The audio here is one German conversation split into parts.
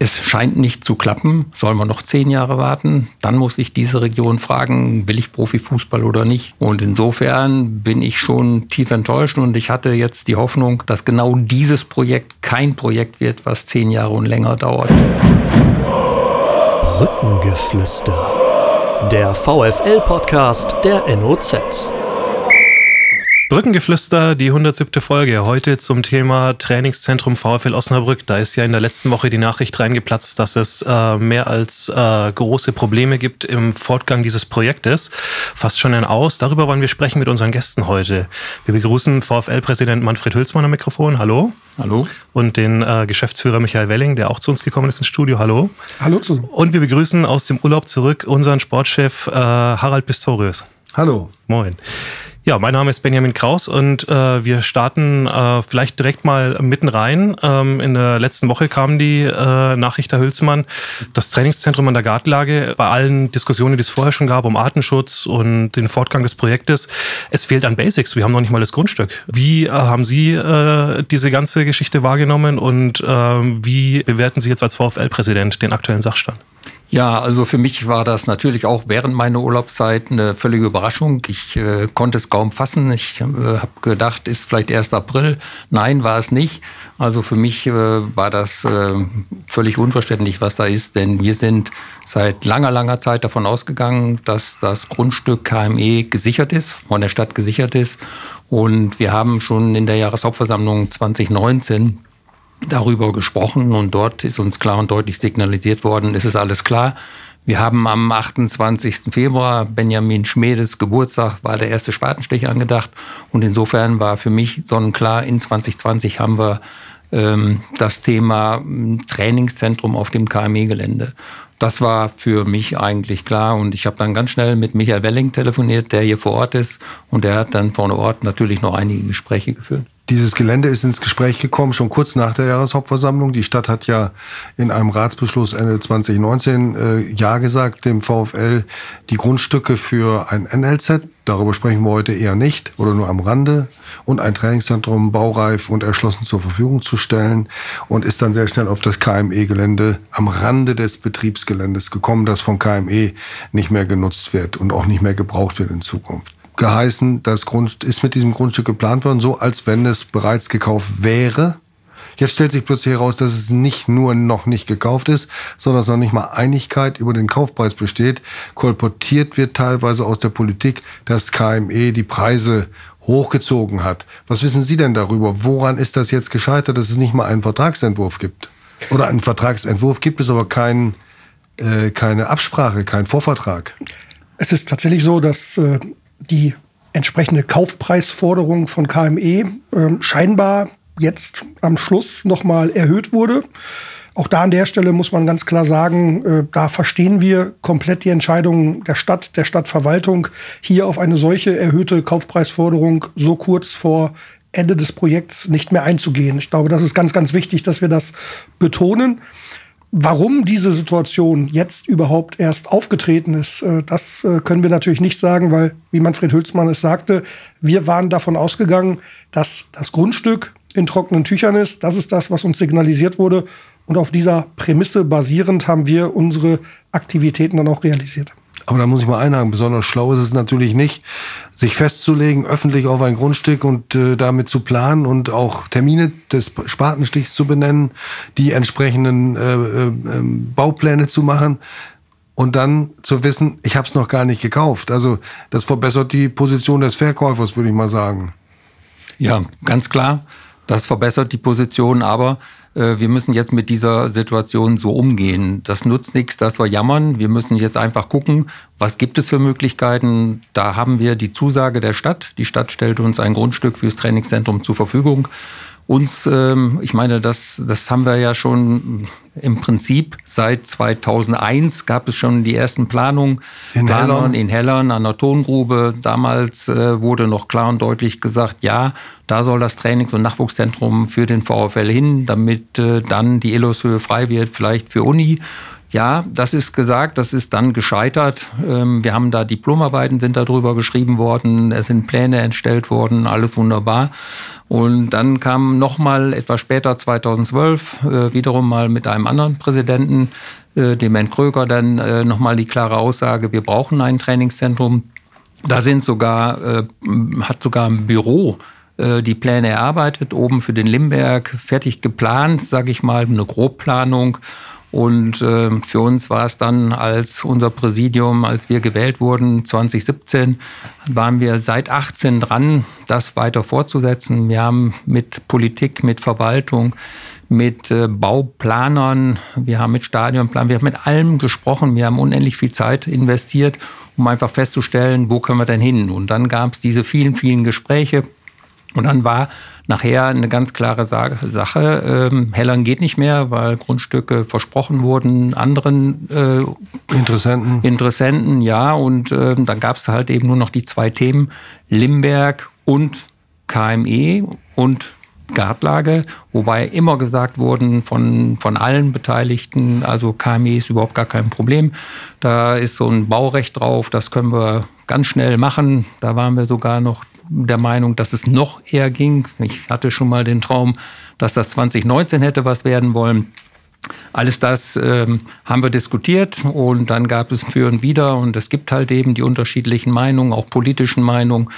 Es scheint nicht zu klappen. Sollen wir noch zehn Jahre warten? Dann muss ich diese Region fragen, will ich Profifußball oder nicht? Und insofern bin ich schon tief enttäuscht und ich hatte jetzt die Hoffnung, dass genau dieses Projekt kein Projekt wird, was zehn Jahre und länger dauert. Brückengeflüster. Der VFL-Podcast der NOZ. Brückengeflüster, die 107. Folge. Heute zum Thema Trainingszentrum VfL Osnabrück. Da ist ja in der letzten Woche die Nachricht reingeplatzt, dass es äh, mehr als äh, große Probleme gibt im Fortgang dieses Projektes. Fast schon ein Aus. Darüber wollen wir sprechen mit unseren Gästen heute. Wir begrüßen VfL-Präsident Manfred Hülsmann am Mikrofon. Hallo. Hallo. Und den äh, Geschäftsführer Michael Welling, der auch zu uns gekommen ist ins Studio. Hallo. Hallo zusammen. Und wir begrüßen aus dem Urlaub zurück unseren Sportchef äh, Harald Pistorius. Hallo. Moin. Ja, mein Name ist Benjamin Kraus und äh, wir starten äh, vielleicht direkt mal mitten rein. Ähm, in der letzten Woche kam die äh, Nachricht der Hülsmann, das Trainingszentrum an der Gartenlage, bei allen Diskussionen, die es vorher schon gab um Artenschutz und den Fortgang des Projektes, es fehlt an Basics. Wir haben noch nicht mal das Grundstück. Wie äh, haben Sie äh, diese ganze Geschichte wahrgenommen und ähm, wie bewerten Sie jetzt als VfL-Präsident den aktuellen Sachstand? Ja, also für mich war das natürlich auch während meiner Urlaubszeit eine völlige Überraschung. Ich äh, konnte es kaum fassen. Ich äh, habe gedacht, ist vielleicht erst April. Nein, war es nicht. Also für mich äh, war das äh, völlig unverständlich, was da ist, denn wir sind seit langer, langer Zeit davon ausgegangen, dass das Grundstück KME gesichert ist, von der Stadt gesichert ist. Und wir haben schon in der Jahreshauptversammlung 2019 darüber gesprochen und dort ist uns klar und deutlich signalisiert worden, es ist alles klar. Wir haben am 28. Februar Benjamin Schmedes Geburtstag, war der erste Spatenstich angedacht und insofern war für mich sonnenklar, in 2020 haben wir ähm, das Thema hm, Trainingszentrum auf dem KME-Gelände. Das war für mich eigentlich klar und ich habe dann ganz schnell mit Michael Welling telefoniert, der hier vor Ort ist und der hat dann vor Ort natürlich noch einige Gespräche geführt. Dieses Gelände ist ins Gespräch gekommen, schon kurz nach der Jahreshauptversammlung. Die Stadt hat ja in einem Ratsbeschluss Ende 2019 äh, Ja gesagt, dem VfL die Grundstücke für ein NLZ, darüber sprechen wir heute eher nicht oder nur am Rande, und ein Trainingszentrum baureif und erschlossen zur Verfügung zu stellen. Und ist dann sehr schnell auf das KME-Gelände am Rande des Betriebsgeländes gekommen, das von KME nicht mehr genutzt wird und auch nicht mehr gebraucht wird in Zukunft geheißen, das Grund ist mit diesem Grundstück geplant worden, so als wenn es bereits gekauft wäre. Jetzt stellt sich plötzlich heraus, dass es nicht nur noch nicht gekauft ist, sondern dass noch nicht mal Einigkeit über den Kaufpreis besteht. Kolportiert wird teilweise aus der Politik, dass KME die Preise hochgezogen hat. Was wissen Sie denn darüber? Woran ist das jetzt gescheitert, dass es nicht mal einen Vertragsentwurf gibt? Oder einen Vertragsentwurf gibt es aber kein, äh, keine Absprache, kein Vorvertrag. Es ist tatsächlich so, dass äh, die entsprechende Kaufpreisforderung von KME äh, scheinbar jetzt am Schluss nochmal erhöht wurde. Auch da an der Stelle muss man ganz klar sagen, äh, da verstehen wir komplett die Entscheidung der Stadt, der Stadtverwaltung, hier auf eine solche erhöhte Kaufpreisforderung so kurz vor Ende des Projekts nicht mehr einzugehen. Ich glaube, das ist ganz, ganz wichtig, dass wir das betonen. Warum diese Situation jetzt überhaupt erst aufgetreten ist, äh, das äh, können wir natürlich nicht sagen, weil, wie Manfred Hülsmann es sagte, wir waren davon ausgegangen, dass das Grundstück in trockenen Tüchern ist. Das ist das, was uns signalisiert wurde. Und auf dieser Prämisse basierend haben wir unsere Aktivitäten dann auch realisiert. Aber da muss ich mal einhaken, besonders schlau ist es natürlich nicht, sich festzulegen, öffentlich auf ein Grundstück und äh, damit zu planen und auch Termine des Spatenstichs zu benennen, die entsprechenden äh, äh, Baupläne zu machen und dann zu wissen, ich habe es noch gar nicht gekauft. Also das verbessert die Position des Verkäufers, würde ich mal sagen. Ja, ganz klar. Das verbessert die Position, aber wir müssen jetzt mit dieser Situation so umgehen. Das nutzt nichts, dass wir jammern. Wir müssen jetzt einfach gucken, was gibt es für Möglichkeiten. Da haben wir die Zusage der Stadt. Die Stadt stellt uns ein Grundstück fürs Trainingszentrum zur Verfügung uns, ähm, ich meine, das, das haben wir ja schon im Prinzip seit 2001 gab es schon die ersten Planungen in Planungen Hellern. in Hellern an der Tongrube. Damals äh, wurde noch klar und deutlich gesagt, ja, da soll das Trainings- und Nachwuchszentrum für den VfL hin, damit äh, dann die Illushöhe frei wird, vielleicht für Uni. Ja, das ist gesagt, das ist dann gescheitert. Ähm, wir haben da Diplomarbeiten sind darüber geschrieben worden, es sind Pläne entstellt worden, alles wunderbar. Und dann kam nochmal etwas später, 2012, äh, wiederum mal mit einem anderen Präsidenten, äh, dem Herrn Kröger, dann äh, nochmal die klare Aussage, wir brauchen ein Trainingszentrum. Da sind sogar, äh, hat sogar ein Büro äh, die Pläne erarbeitet, oben für den Limberg, fertig geplant, sage ich mal, eine Grobplanung. Und äh, für uns war es dann als unser Präsidium, als wir gewählt wurden, 2017, waren wir seit 18 dran, das weiter fortzusetzen. Wir haben mit Politik, mit Verwaltung, mit äh, Bauplanern, wir haben mit Stadionplanern, wir haben mit allem gesprochen. Wir haben unendlich viel Zeit investiert, um einfach festzustellen, wo können wir denn hin. Und dann gab es diese vielen, vielen Gespräche. Und dann war nachher eine ganz klare Sache. Ähm, Hellern geht nicht mehr, weil Grundstücke versprochen wurden anderen äh, Interessenten. Interessenten, ja. Und äh, dann gab es halt eben nur noch die zwei Themen, Limberg und KME und Gartlage, wobei immer gesagt wurden von, von allen Beteiligten, also KME ist überhaupt gar kein Problem. Da ist so ein Baurecht drauf, das können wir ganz schnell machen. Da waren wir sogar noch der Meinung, dass es noch eher ging. Ich hatte schon mal den Traum, dass das 2019 hätte was werden wollen. Alles das ähm, haben wir diskutiert und dann gab es für und wieder und es gibt halt eben die unterschiedlichen Meinungen, auch politischen Meinungen.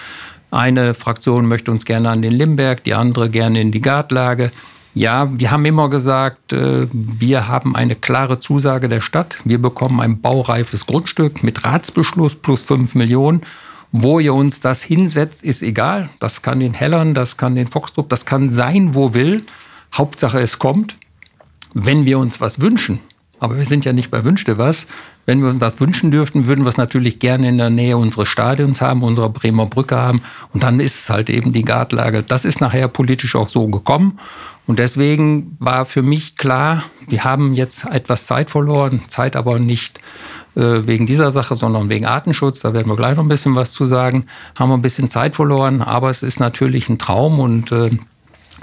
Eine Fraktion möchte uns gerne an den Limberg, die andere gerne in die Gartlage. Ja, wir haben immer gesagt, äh, wir haben eine klare Zusage der Stadt. Wir bekommen ein baureifes Grundstück mit Ratsbeschluss plus 5 Millionen wo ihr uns das hinsetzt, ist egal. Das kann den Hellern, das kann den Foxtrop, das kann sein, wo will. Hauptsache, es kommt. Wenn wir uns was wünschen, aber wir sind ja nicht bei Wünschte was. Wenn wir uns was wünschen dürften, würden wir es natürlich gerne in der Nähe unseres Stadions haben, unserer Bremer Brücke haben. Und dann ist es halt eben die Gartlage. Das ist nachher politisch auch so gekommen. Und deswegen war für mich klar, wir haben jetzt etwas Zeit verloren, Zeit aber nicht wegen dieser Sache, sondern wegen Artenschutz. Da werden wir gleich noch ein bisschen was zu sagen. Haben wir ein bisschen Zeit verloren, aber es ist natürlich ein Traum und äh,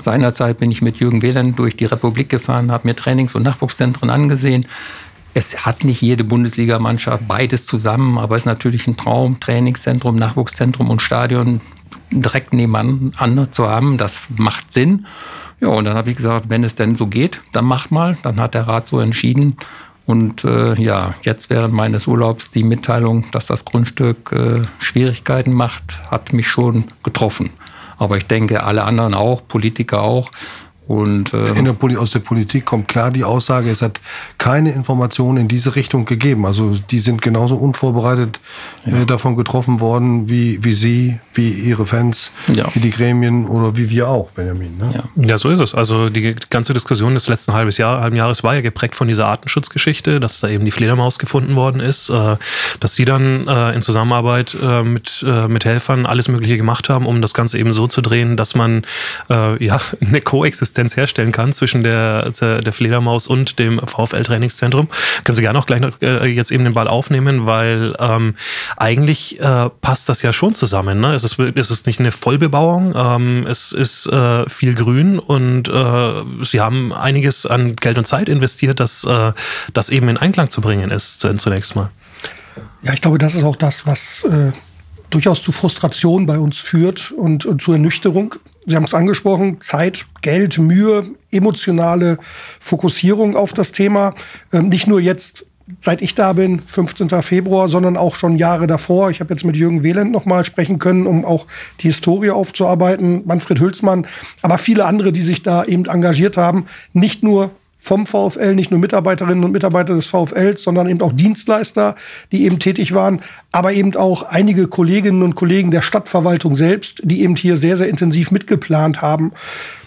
Seinerzeit bin ich mit Jürgen Wehland durch die Republik gefahren, habe mir Trainings- und Nachwuchszentren angesehen. Es hat nicht jede Bundesligamannschaft beides zusammen, aber es ist natürlich ein Traum, Trainingszentrum, Nachwuchszentrum und Stadion direkt nebeneinander zu haben. Das macht Sinn. Ja, und dann habe ich gesagt, wenn es denn so geht, dann macht mal. Dann hat der Rat so entschieden. Und äh, ja, jetzt während meines Urlaubs die Mitteilung, dass das Grundstück äh, Schwierigkeiten macht, hat mich schon getroffen. Aber ich denke, alle anderen auch, Politiker auch. Und, äh, der aus der Politik kommt klar die Aussage, es hat keine Informationen in diese Richtung gegeben. Also die sind genauso unvorbereitet ja. äh, davon getroffen worden, wie, wie Sie, wie Ihre Fans, ja. wie die Gremien oder wie wir auch, Benjamin. Ne? Ja. ja. so ist es. Also die ganze Diskussion des letzten halben, Jahr, halben Jahres war ja geprägt von dieser Artenschutzgeschichte, dass da eben die Fledermaus gefunden worden ist, äh, dass Sie dann äh, in Zusammenarbeit äh, mit, äh, mit Helfern alles Mögliche gemacht haben, um das Ganze eben so zu drehen, dass man ja eine Koexistenz Konsistenz herstellen kann zwischen der, der Fledermaus und dem VfL-Trainingszentrum. Können Sie gerne auch gleich noch, äh, jetzt eben den Ball aufnehmen, weil ähm, eigentlich äh, passt das ja schon zusammen. Ne? Es, ist, es ist nicht eine Vollbebauung, ähm, es ist äh, viel Grün und äh, Sie haben einiges an Geld und Zeit investiert, dass äh, das eben in Einklang zu bringen ist, zunächst mal. Ja, ich glaube, das ist auch das, was äh, durchaus zu Frustration bei uns führt und, und zu Ernüchterung. Sie haben es angesprochen, Zeit, Geld, Mühe, emotionale Fokussierung auf das Thema. Ähm, nicht nur jetzt, seit ich da bin, 15. Februar, sondern auch schon Jahre davor. Ich habe jetzt mit Jürgen Wehland noch mal sprechen können, um auch die Historie aufzuarbeiten. Manfred Hülsmann, aber viele andere, die sich da eben engagiert haben. Nicht nur vom VfL, nicht nur Mitarbeiterinnen und Mitarbeiter des VfL, sondern eben auch Dienstleister, die eben tätig waren, aber eben auch einige Kolleginnen und Kollegen der Stadtverwaltung selbst, die eben hier sehr, sehr intensiv mitgeplant haben.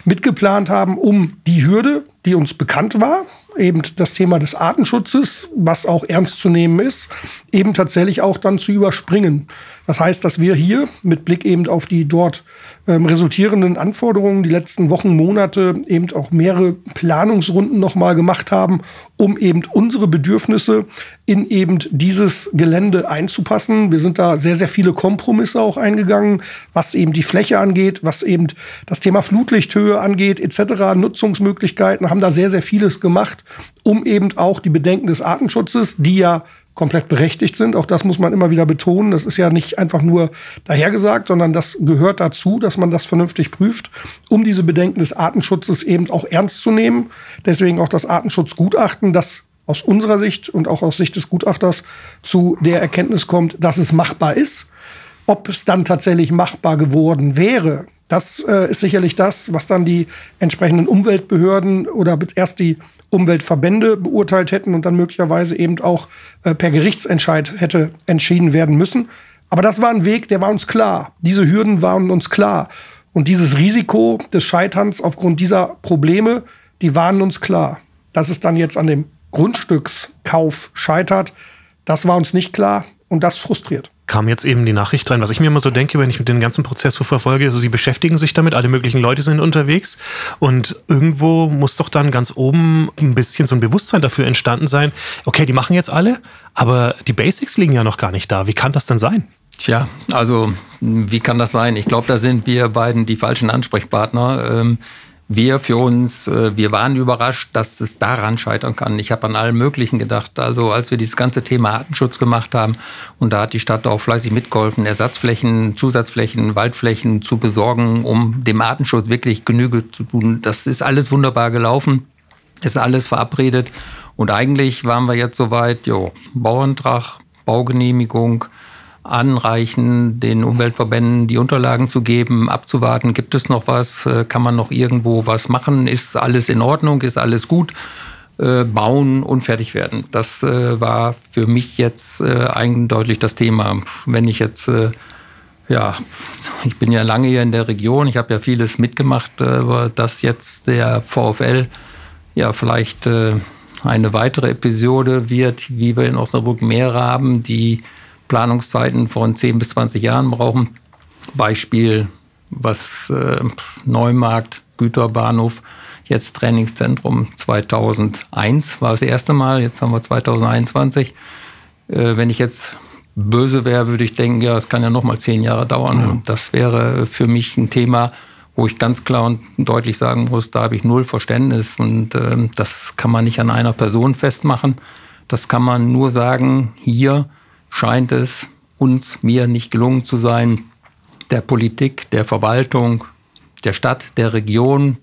Mitgeplant haben, um die Hürde, die uns bekannt war, eben das Thema des Artenschutzes, was auch ernst zu nehmen ist, eben tatsächlich auch dann zu überspringen. Das heißt, dass wir hier mit Blick eben auf die dort ähm, resultierenden Anforderungen die letzten Wochen, Monate eben auch mehrere Planungsrunden nochmal gemacht haben, um eben unsere Bedürfnisse in eben dieses Gelände einzupassen. Wir sind da sehr, sehr viele Kompromisse auch eingegangen, was eben die Fläche angeht, was eben das Thema Flutlichthöhe angeht, etc., Nutzungsmöglichkeiten, haben da sehr, sehr vieles gemacht, um eben auch die Bedenken des Artenschutzes, die ja komplett berechtigt sind. Auch das muss man immer wieder betonen. Das ist ja nicht einfach nur dahergesagt, sondern das gehört dazu, dass man das vernünftig prüft, um diese Bedenken des Artenschutzes eben auch ernst zu nehmen. Deswegen auch das Artenschutzgutachten, das aus unserer Sicht und auch aus Sicht des Gutachters zu der Erkenntnis kommt, dass es machbar ist. Ob es dann tatsächlich machbar geworden wäre, das äh, ist sicherlich das, was dann die entsprechenden Umweltbehörden oder erst die Umweltverbände beurteilt hätten und dann möglicherweise eben auch äh, per Gerichtsentscheid hätte entschieden werden müssen. Aber das war ein Weg, der war uns klar. Diese Hürden waren uns klar. Und dieses Risiko des Scheiterns aufgrund dieser Probleme, die waren uns klar. Dass es dann jetzt an dem Grundstückskauf scheitert, das war uns nicht klar und das frustriert kam jetzt eben die Nachricht rein. Was ich mir immer so denke, wenn ich mit dem ganzen Prozess so verfolge, also sie beschäftigen sich damit, alle möglichen Leute sind unterwegs und irgendwo muss doch dann ganz oben ein bisschen so ein Bewusstsein dafür entstanden sein, okay, die machen jetzt alle, aber die Basics liegen ja noch gar nicht da. Wie kann das denn sein? Tja, also wie kann das sein? Ich glaube, da sind wir beiden die falschen Ansprechpartner. Ähm, wir für uns, äh, wir waren überrascht, dass es daran scheitern kann. Ich habe an allem Möglichen gedacht. Also als wir dieses ganze Thema Artenschutz gemacht haben und da hat die Stadt auch fleißig mitgeholfen, Ersatzflächen, Zusatzflächen, Waldflächen zu besorgen, um dem Artenschutz wirklich Genüge zu tun. Das ist alles wunderbar gelaufen, ist alles verabredet und eigentlich waren wir jetzt soweit, jo, Bauantrag, Baugenehmigung, anreichen, den Umweltverbänden die Unterlagen zu geben, abzuwarten, gibt es noch was, äh, kann man noch irgendwo was machen, ist alles in Ordnung, ist alles gut, äh, bauen und fertig werden. Das äh, war für mich jetzt eindeutig das Thema. Wenn ich jetzt ja, ich bin ja lange hier in der Region, ich habe ja vieles mitgemacht, aber dass jetzt der VfL ja vielleicht eine weitere Episode wird, wie wir in Osnabrück mehrere haben, die Planungszeiten von 10 bis 20 Jahren brauchen. Beispiel, was äh, Neumarkt, Güterbahnhof, jetzt Trainingszentrum 2001 war das erste Mal, jetzt haben wir 2021. Äh, wenn ich jetzt böse wäre, würde ich denken, ja, es kann ja noch mal zehn Jahre dauern. Ja. Und das wäre für mich ein Thema, wo ich ganz klar und deutlich sagen muss, da habe ich null Verständnis und äh, das kann man nicht an einer Person festmachen. Das kann man nur sagen, hier scheint es uns, mir nicht gelungen zu sein, der Politik, der Verwaltung, der Stadt, der Region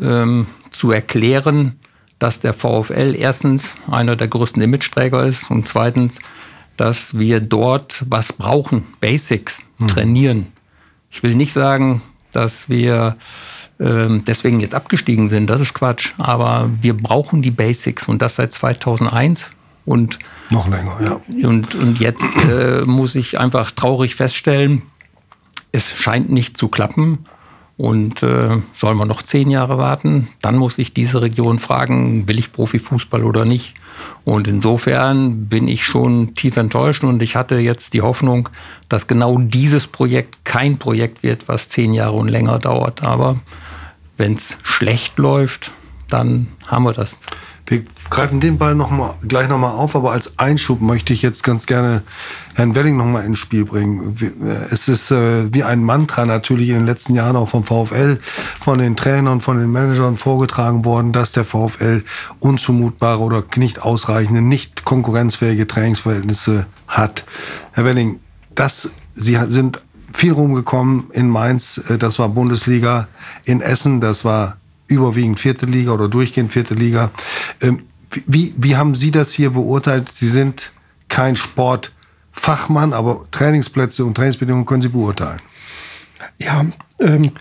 ähm, zu erklären, dass der VfL erstens einer der größten Imageträger ist und zweitens, dass wir dort was brauchen, Basics, hm. trainieren. Ich will nicht sagen, dass wir ähm, deswegen jetzt abgestiegen sind, das ist Quatsch, aber wir brauchen die Basics und das seit 2001 und noch länger, ja. Und, und jetzt äh, muss ich einfach traurig feststellen, es scheint nicht zu klappen. Und äh, sollen wir noch zehn Jahre warten? Dann muss ich diese Region fragen, will ich Profifußball oder nicht? Und insofern bin ich schon tief enttäuscht und ich hatte jetzt die Hoffnung, dass genau dieses Projekt kein Projekt wird, was zehn Jahre und länger dauert. Aber wenn es schlecht läuft, dann haben wir das. Wir greifen den Ball noch mal, gleich nochmal auf, aber als Einschub möchte ich jetzt ganz gerne Herrn Welling nochmal ins Spiel bringen. Äh, es ist äh, wie ein Mantra natürlich in den letzten Jahren auch vom VfL, von den Trainern, von den Managern vorgetragen worden, dass der VfL unzumutbare oder nicht ausreichende, nicht konkurrenzfähige Trainingsverhältnisse hat. Herr Welling, das, Sie sind viel rumgekommen in Mainz, äh, das war Bundesliga, in Essen, das war überwiegend vierte Liga oder durchgehend vierte Liga. Ähm, wie, wie haben Sie das hier beurteilt? Sie sind kein Sportfachmann, aber Trainingsplätze und Trainingsbedingungen können Sie beurteilen. Ja, ähm,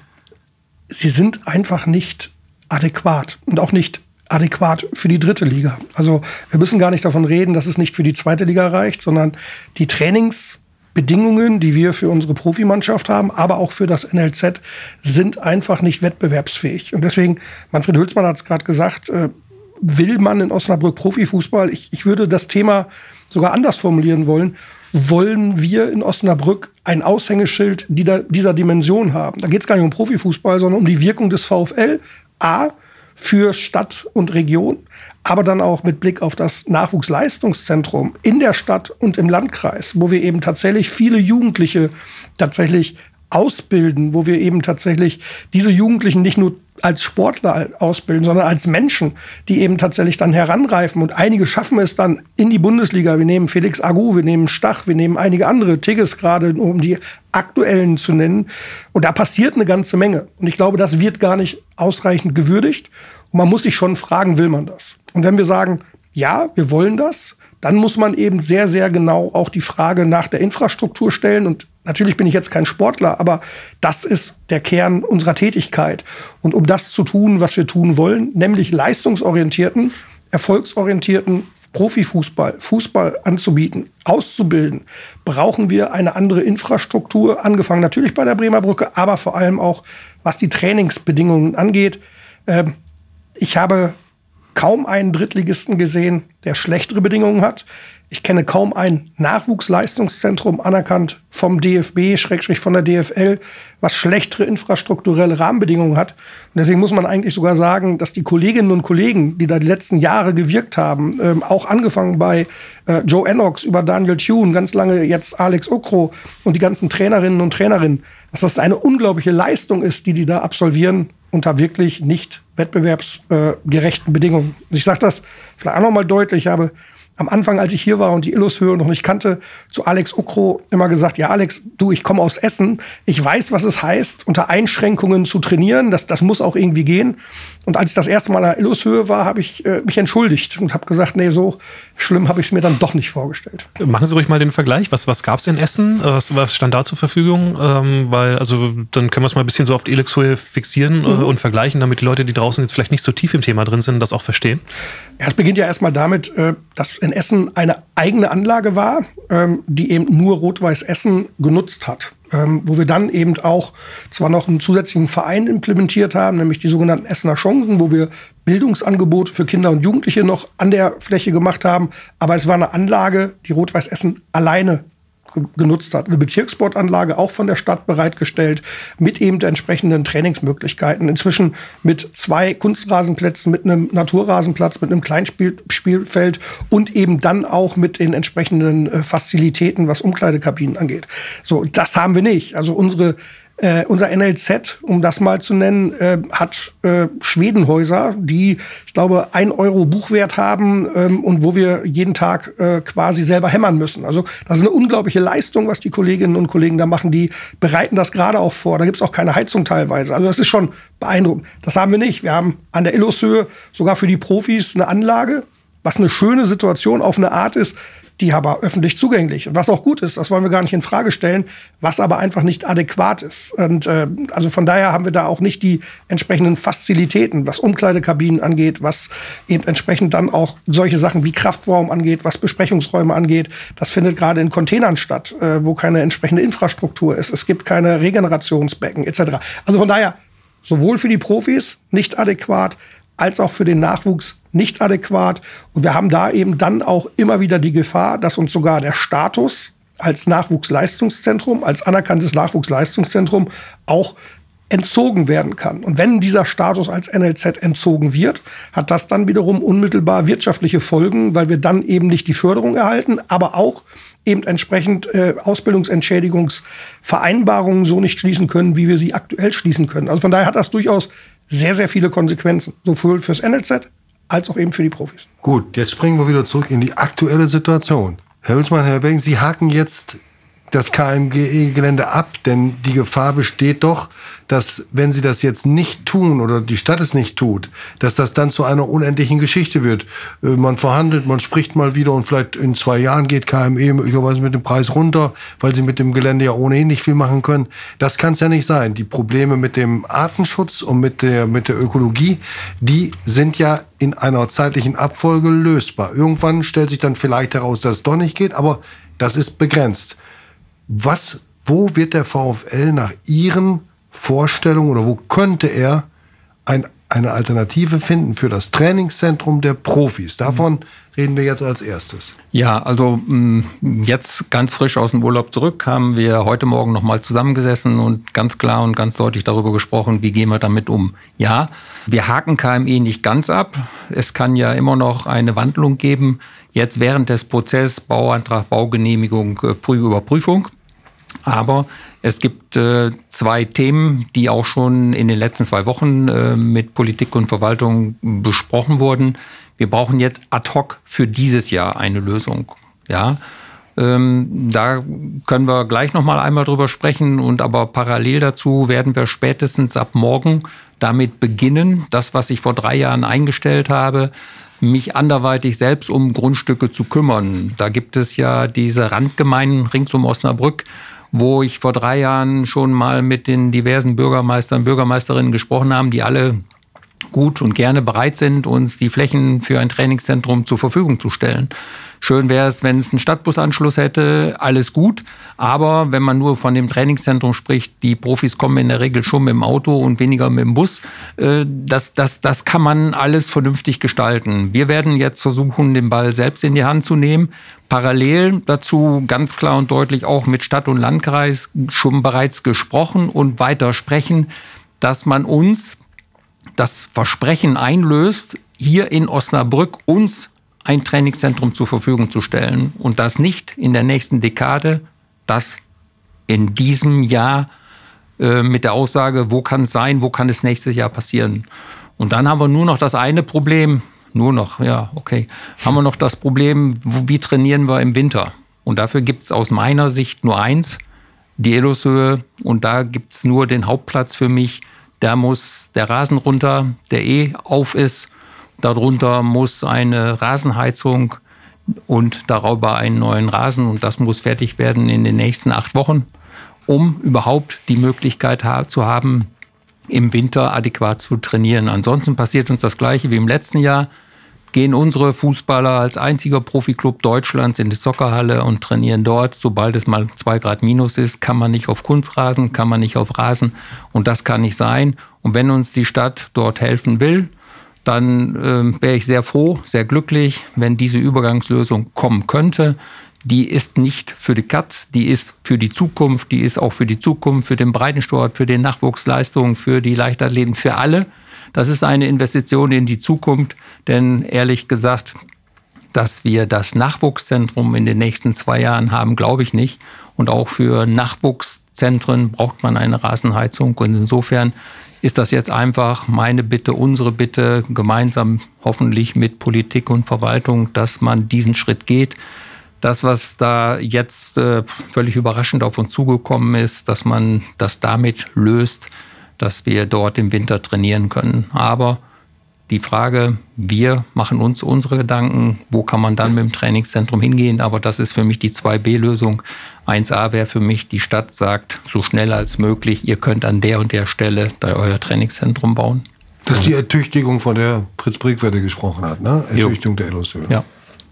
sie sind einfach nicht adäquat und auch nicht adäquat für die dritte Liga. Also wir müssen gar nicht davon reden, dass es nicht für die zweite Liga reicht, sondern die Trainings Bedingungen, die wir für unsere Profimannschaft haben, aber auch für das NLZ, sind einfach nicht wettbewerbsfähig. Und deswegen, Manfred Hülsmann hat es gerade gesagt, äh, will man in Osnabrück Profifußball? Ich, ich würde das Thema sogar anders formulieren wollen. Wollen wir in Osnabrück ein Aushängeschild dieser Dimension haben? Da geht es gar nicht um Profifußball, sondern um die Wirkung des VfL. A, für Stadt und Region, aber dann auch mit Blick auf das Nachwuchsleistungszentrum in der Stadt und im Landkreis, wo wir eben tatsächlich viele Jugendliche tatsächlich ausbilden, wo wir eben tatsächlich diese Jugendlichen nicht nur als Sportler ausbilden, sondern als Menschen, die eben tatsächlich dann heranreifen. Und einige schaffen es dann in die Bundesliga. Wir nehmen Felix Agu, wir nehmen Stach, wir nehmen einige andere, Tigges gerade, um die aktuellen zu nennen. Und da passiert eine ganze Menge. Und ich glaube, das wird gar nicht ausreichend gewürdigt. Und man muss sich schon fragen, will man das? Und wenn wir sagen, ja, wir wollen das, dann muss man eben sehr, sehr genau auch die Frage nach der Infrastruktur stellen. Und natürlich bin ich jetzt kein Sportler, aber das ist der Kern unserer Tätigkeit. Und um das zu tun, was wir tun wollen, nämlich leistungsorientierten, erfolgsorientierten Profifußball, Fußball anzubieten, auszubilden, brauchen wir eine andere Infrastruktur, angefangen natürlich bei der Bremer Brücke, aber vor allem auch, was die Trainingsbedingungen angeht. Ähm, ich habe kaum einen Drittligisten gesehen, der schlechtere Bedingungen hat. Ich kenne kaum ein Nachwuchsleistungszentrum anerkannt vom DFB, Schrägstrich von der DFL, was schlechtere infrastrukturelle Rahmenbedingungen hat. Und deswegen muss man eigentlich sogar sagen, dass die Kolleginnen und Kollegen, die da die letzten Jahre gewirkt haben, ähm, auch angefangen bei äh, Joe Ennox über Daniel Thune, ganz lange jetzt Alex Okro und die ganzen Trainerinnen und Trainerinnen, dass das eine unglaubliche Leistung ist, die die da absolvieren unter wirklich nicht wettbewerbsgerechten Bedingungen. Ich sage das vielleicht auch noch mal deutlich. Ich habe am Anfang, als ich hier war und die Illushöhe noch nicht kannte, zu Alex Ukro immer gesagt, ja Alex, du, ich komme aus Essen, ich weiß, was es heißt, unter Einschränkungen zu trainieren, das, das muss auch irgendwie gehen. Und als ich das erste Mal an Illushöhe war, habe ich äh, mich entschuldigt und habe gesagt, nee, so schlimm habe ich es mir dann doch nicht vorgestellt. Machen Sie ruhig mal den Vergleich. Was, was gab es in Essen? Was, was stand da zur Verfügung? Ähm, weil, also, dann können wir es mal ein bisschen so auf die Illushöhe fixieren äh, mhm. und vergleichen, damit die Leute, die draußen jetzt vielleicht nicht so tief im Thema drin sind, das auch verstehen. Ja, es beginnt ja erstmal damit, äh, dass in Essen eine eigene Anlage war, ähm, die eben nur Rot-Weiß Essen genutzt hat ähm, wo wir dann eben auch zwar noch einen zusätzlichen Verein implementiert haben, nämlich die sogenannten Essener Chancen, wo wir Bildungsangebote für Kinder und Jugendliche noch an der Fläche gemacht haben. Aber es war eine Anlage, die Rot-Weiß Essen alleine genutzt hat. Eine Bezirkssportanlage auch von der Stadt bereitgestellt mit eben entsprechenden Trainingsmöglichkeiten. Inzwischen mit zwei Kunstrasenplätzen, mit einem Naturrasenplatz, mit einem Kleinspielfeld und eben dann auch mit den entsprechenden äh, Facilitäten, was Umkleidekabinen angeht. So, das haben wir nicht. Also unsere äh, unser NLZ, um das mal zu nennen, äh, hat äh, Schwedenhäuser, die, ich glaube, ein Euro Buchwert haben ähm, und wo wir jeden Tag äh, quasi selber hämmern müssen. Also das ist eine unglaubliche Leistung, was die Kolleginnen und Kollegen da machen. Die bereiten das gerade auch vor. Da gibt's auch keine Heizung teilweise. Also das ist schon beeindruckend. Das haben wir nicht. Wir haben an der Illushöhe sogar für die Profis eine Anlage, was eine schöne Situation auf eine Art ist die aber öffentlich zugänglich. Was auch gut ist, das wollen wir gar nicht in Frage stellen, was aber einfach nicht adäquat ist. Und äh, also von daher haben wir da auch nicht die entsprechenden Fazilitäten, was Umkleidekabinen angeht, was eben entsprechend dann auch solche Sachen wie Kraftraum angeht, was Besprechungsräume angeht. Das findet gerade in Containern statt, äh, wo keine entsprechende Infrastruktur ist. Es gibt keine Regenerationsbecken etc. Also von daher sowohl für die Profis nicht adäquat, als auch für den Nachwuchs nicht adäquat. Und wir haben da eben dann auch immer wieder die Gefahr, dass uns sogar der Status als Nachwuchsleistungszentrum, als anerkanntes Nachwuchsleistungszentrum auch entzogen werden kann. Und wenn dieser Status als NLZ entzogen wird, hat das dann wiederum unmittelbar wirtschaftliche Folgen, weil wir dann eben nicht die Förderung erhalten, aber auch eben entsprechend äh, Ausbildungsentschädigungsvereinbarungen so nicht schließen können, wie wir sie aktuell schließen können. Also von daher hat das durchaus sehr, sehr viele Konsequenzen, sowohl fürs NLZ als auch eben für die Profis. Gut, jetzt springen wir wieder zurück in die aktuelle Situation. Herr Hülsmann, Herr Weng, Sie haken jetzt das KMGE-Gelände ab, denn die Gefahr besteht doch, dass wenn sie das jetzt nicht tun oder die Stadt es nicht tut, dass das dann zu einer unendlichen Geschichte wird. Äh, man verhandelt, man spricht mal wieder und vielleicht in zwei Jahren geht KME möglicherweise mit dem Preis runter, weil sie mit dem Gelände ja ohnehin nicht viel machen können. Das kann es ja nicht sein. Die Probleme mit dem Artenschutz und mit der, mit der Ökologie, die sind ja in einer zeitlichen Abfolge lösbar. Irgendwann stellt sich dann vielleicht heraus, dass es doch nicht geht, aber das ist begrenzt. Was, wo wird der VfL nach Ihren Vorstellung oder wo könnte er ein, eine Alternative finden für das Trainingszentrum der Profis? Davon reden wir jetzt als erstes. Ja, also mm, jetzt ganz frisch aus dem Urlaub zurück haben wir heute Morgen nochmal zusammengesessen und ganz klar und ganz deutlich darüber gesprochen, wie gehen wir damit um. Ja, wir haken KMI nicht ganz ab. Es kann ja immer noch eine Wandlung geben. Jetzt während des Prozesses Bauantrag, Baugenehmigung, äh, Überprüfung Aber es gibt äh, zwei Themen, die auch schon in den letzten zwei Wochen äh, mit Politik und Verwaltung besprochen wurden. Wir brauchen jetzt ad hoc für dieses Jahr eine Lösung. Ja, ähm, da können wir gleich noch mal einmal drüber sprechen und aber parallel dazu werden wir spätestens ab morgen damit beginnen, das, was ich vor drei Jahren eingestellt habe, mich anderweitig selbst um Grundstücke zu kümmern. Da gibt es ja diese Randgemeinden rings um Osnabrück, wo ich vor drei Jahren schon mal mit den diversen Bürgermeistern, Bürgermeisterinnen gesprochen habe, die alle gut und gerne bereit sind, uns die Flächen für ein Trainingszentrum zur Verfügung zu stellen. Schön wäre es, wenn es einen Stadtbusanschluss hätte, alles gut. Aber wenn man nur von dem Trainingszentrum spricht, die Profis kommen in der Regel schon mit dem Auto und weniger mit dem Bus. Äh, das, das, das kann man alles vernünftig gestalten. Wir werden jetzt versuchen, den Ball selbst in die Hand zu nehmen. Parallel dazu ganz klar und deutlich auch mit Stadt und Landkreis schon bereits gesprochen und weiter sprechen, dass man uns das Versprechen einlöst, hier in Osnabrück uns ein Trainingszentrum zur Verfügung zu stellen und das nicht in der nächsten Dekade, das in diesem Jahr äh, mit der Aussage, wo kann es sein, wo kann es nächstes Jahr passieren. Und dann haben wir nur noch das eine Problem, nur noch, ja, okay, haben wir noch das Problem, wie trainieren wir im Winter? Und dafür gibt es aus meiner Sicht nur eins, die Eloshöhe. Und da gibt es nur den Hauptplatz für mich. Da muss der Rasen runter, der eh auf ist Darunter muss eine Rasenheizung und darüber einen neuen Rasen und das muss fertig werden in den nächsten acht Wochen, um überhaupt die Möglichkeit zu haben, im Winter adäquat zu trainieren. Ansonsten passiert uns das Gleiche wie im letzten Jahr. Gehen unsere Fußballer als einziger Profiklub Deutschlands in die Soccerhalle und trainieren dort. Sobald es mal zwei Grad minus ist, kann man nicht auf Kunstrasen, kann man nicht auf Rasen und das kann nicht sein. Und wenn uns die Stadt dort helfen will, dann äh, wäre ich sehr froh, sehr glücklich, wenn diese Übergangslösung kommen könnte. Die ist nicht für die Katz, die ist für die Zukunft, die ist auch für die Zukunft, für den Breitensport, für den Nachwuchsleistungen, für die Leichtathleten, für alle. Das ist eine Investition in die Zukunft, denn ehrlich gesagt, dass wir das Nachwuchszentrum in den nächsten zwei Jahren haben, glaube ich nicht. Und auch für Nachwuchszentren braucht man eine Rasenheizung. Und insofern ist das jetzt einfach meine Bitte, unsere Bitte, gemeinsam hoffentlich mit Politik und Verwaltung, dass man diesen Schritt geht. Das, was da jetzt äh, völlig überraschend auf uns zugekommen ist, dass man das damit löst, dass wir dort im Winter trainieren können. Aber die Frage, wir machen uns unsere Gedanken, wo kann man dann mit dem Trainingszentrum hingehen, aber das ist für mich die 2b-Lösung. 1a wäre für mich, die Stadt sagt, so schnell als möglich, ihr könnt an der und der Stelle da euer Trainingszentrum bauen. Das ist die Ertüchtigung, von der Fritz Brickwerde gesprochen hat, ne? Ertüchtigung jo. der Illusion. Ja.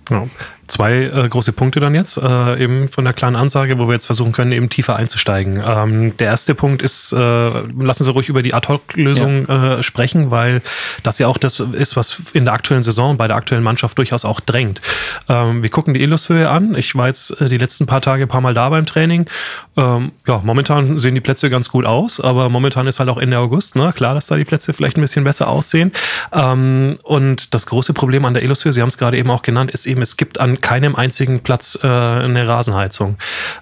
Ja. Zwei äh, große Punkte dann jetzt, äh, eben von der kleinen Ansage, wo wir jetzt versuchen können, eben tiefer einzusteigen. Ähm, der erste Punkt ist, äh, lassen Sie ruhig über die Ad-Hoc-Lösung ja. Äh, sprechen, weil das ja auch das ist, was in der aktuellen Saison bei der aktuellen Mannschaft durchaus auch drängt. Ähm, wir gucken die Elushöhe an. Ich war jetzt äh, die letzten paar Tage ein paar Mal da beim Training. Ähm, ja, momentan sehen die Plätze ganz gut aus, aber momentan ist halt auch Ende August. Ne? Klar, dass da die Plätze vielleicht ein bisschen besser aussehen. Ähm, und das große Problem an der Elushöhe, Sie haben es gerade eben auch genannt, ist eben, es gibt an keinem einzigen Platz äh, eine Rasenheizung.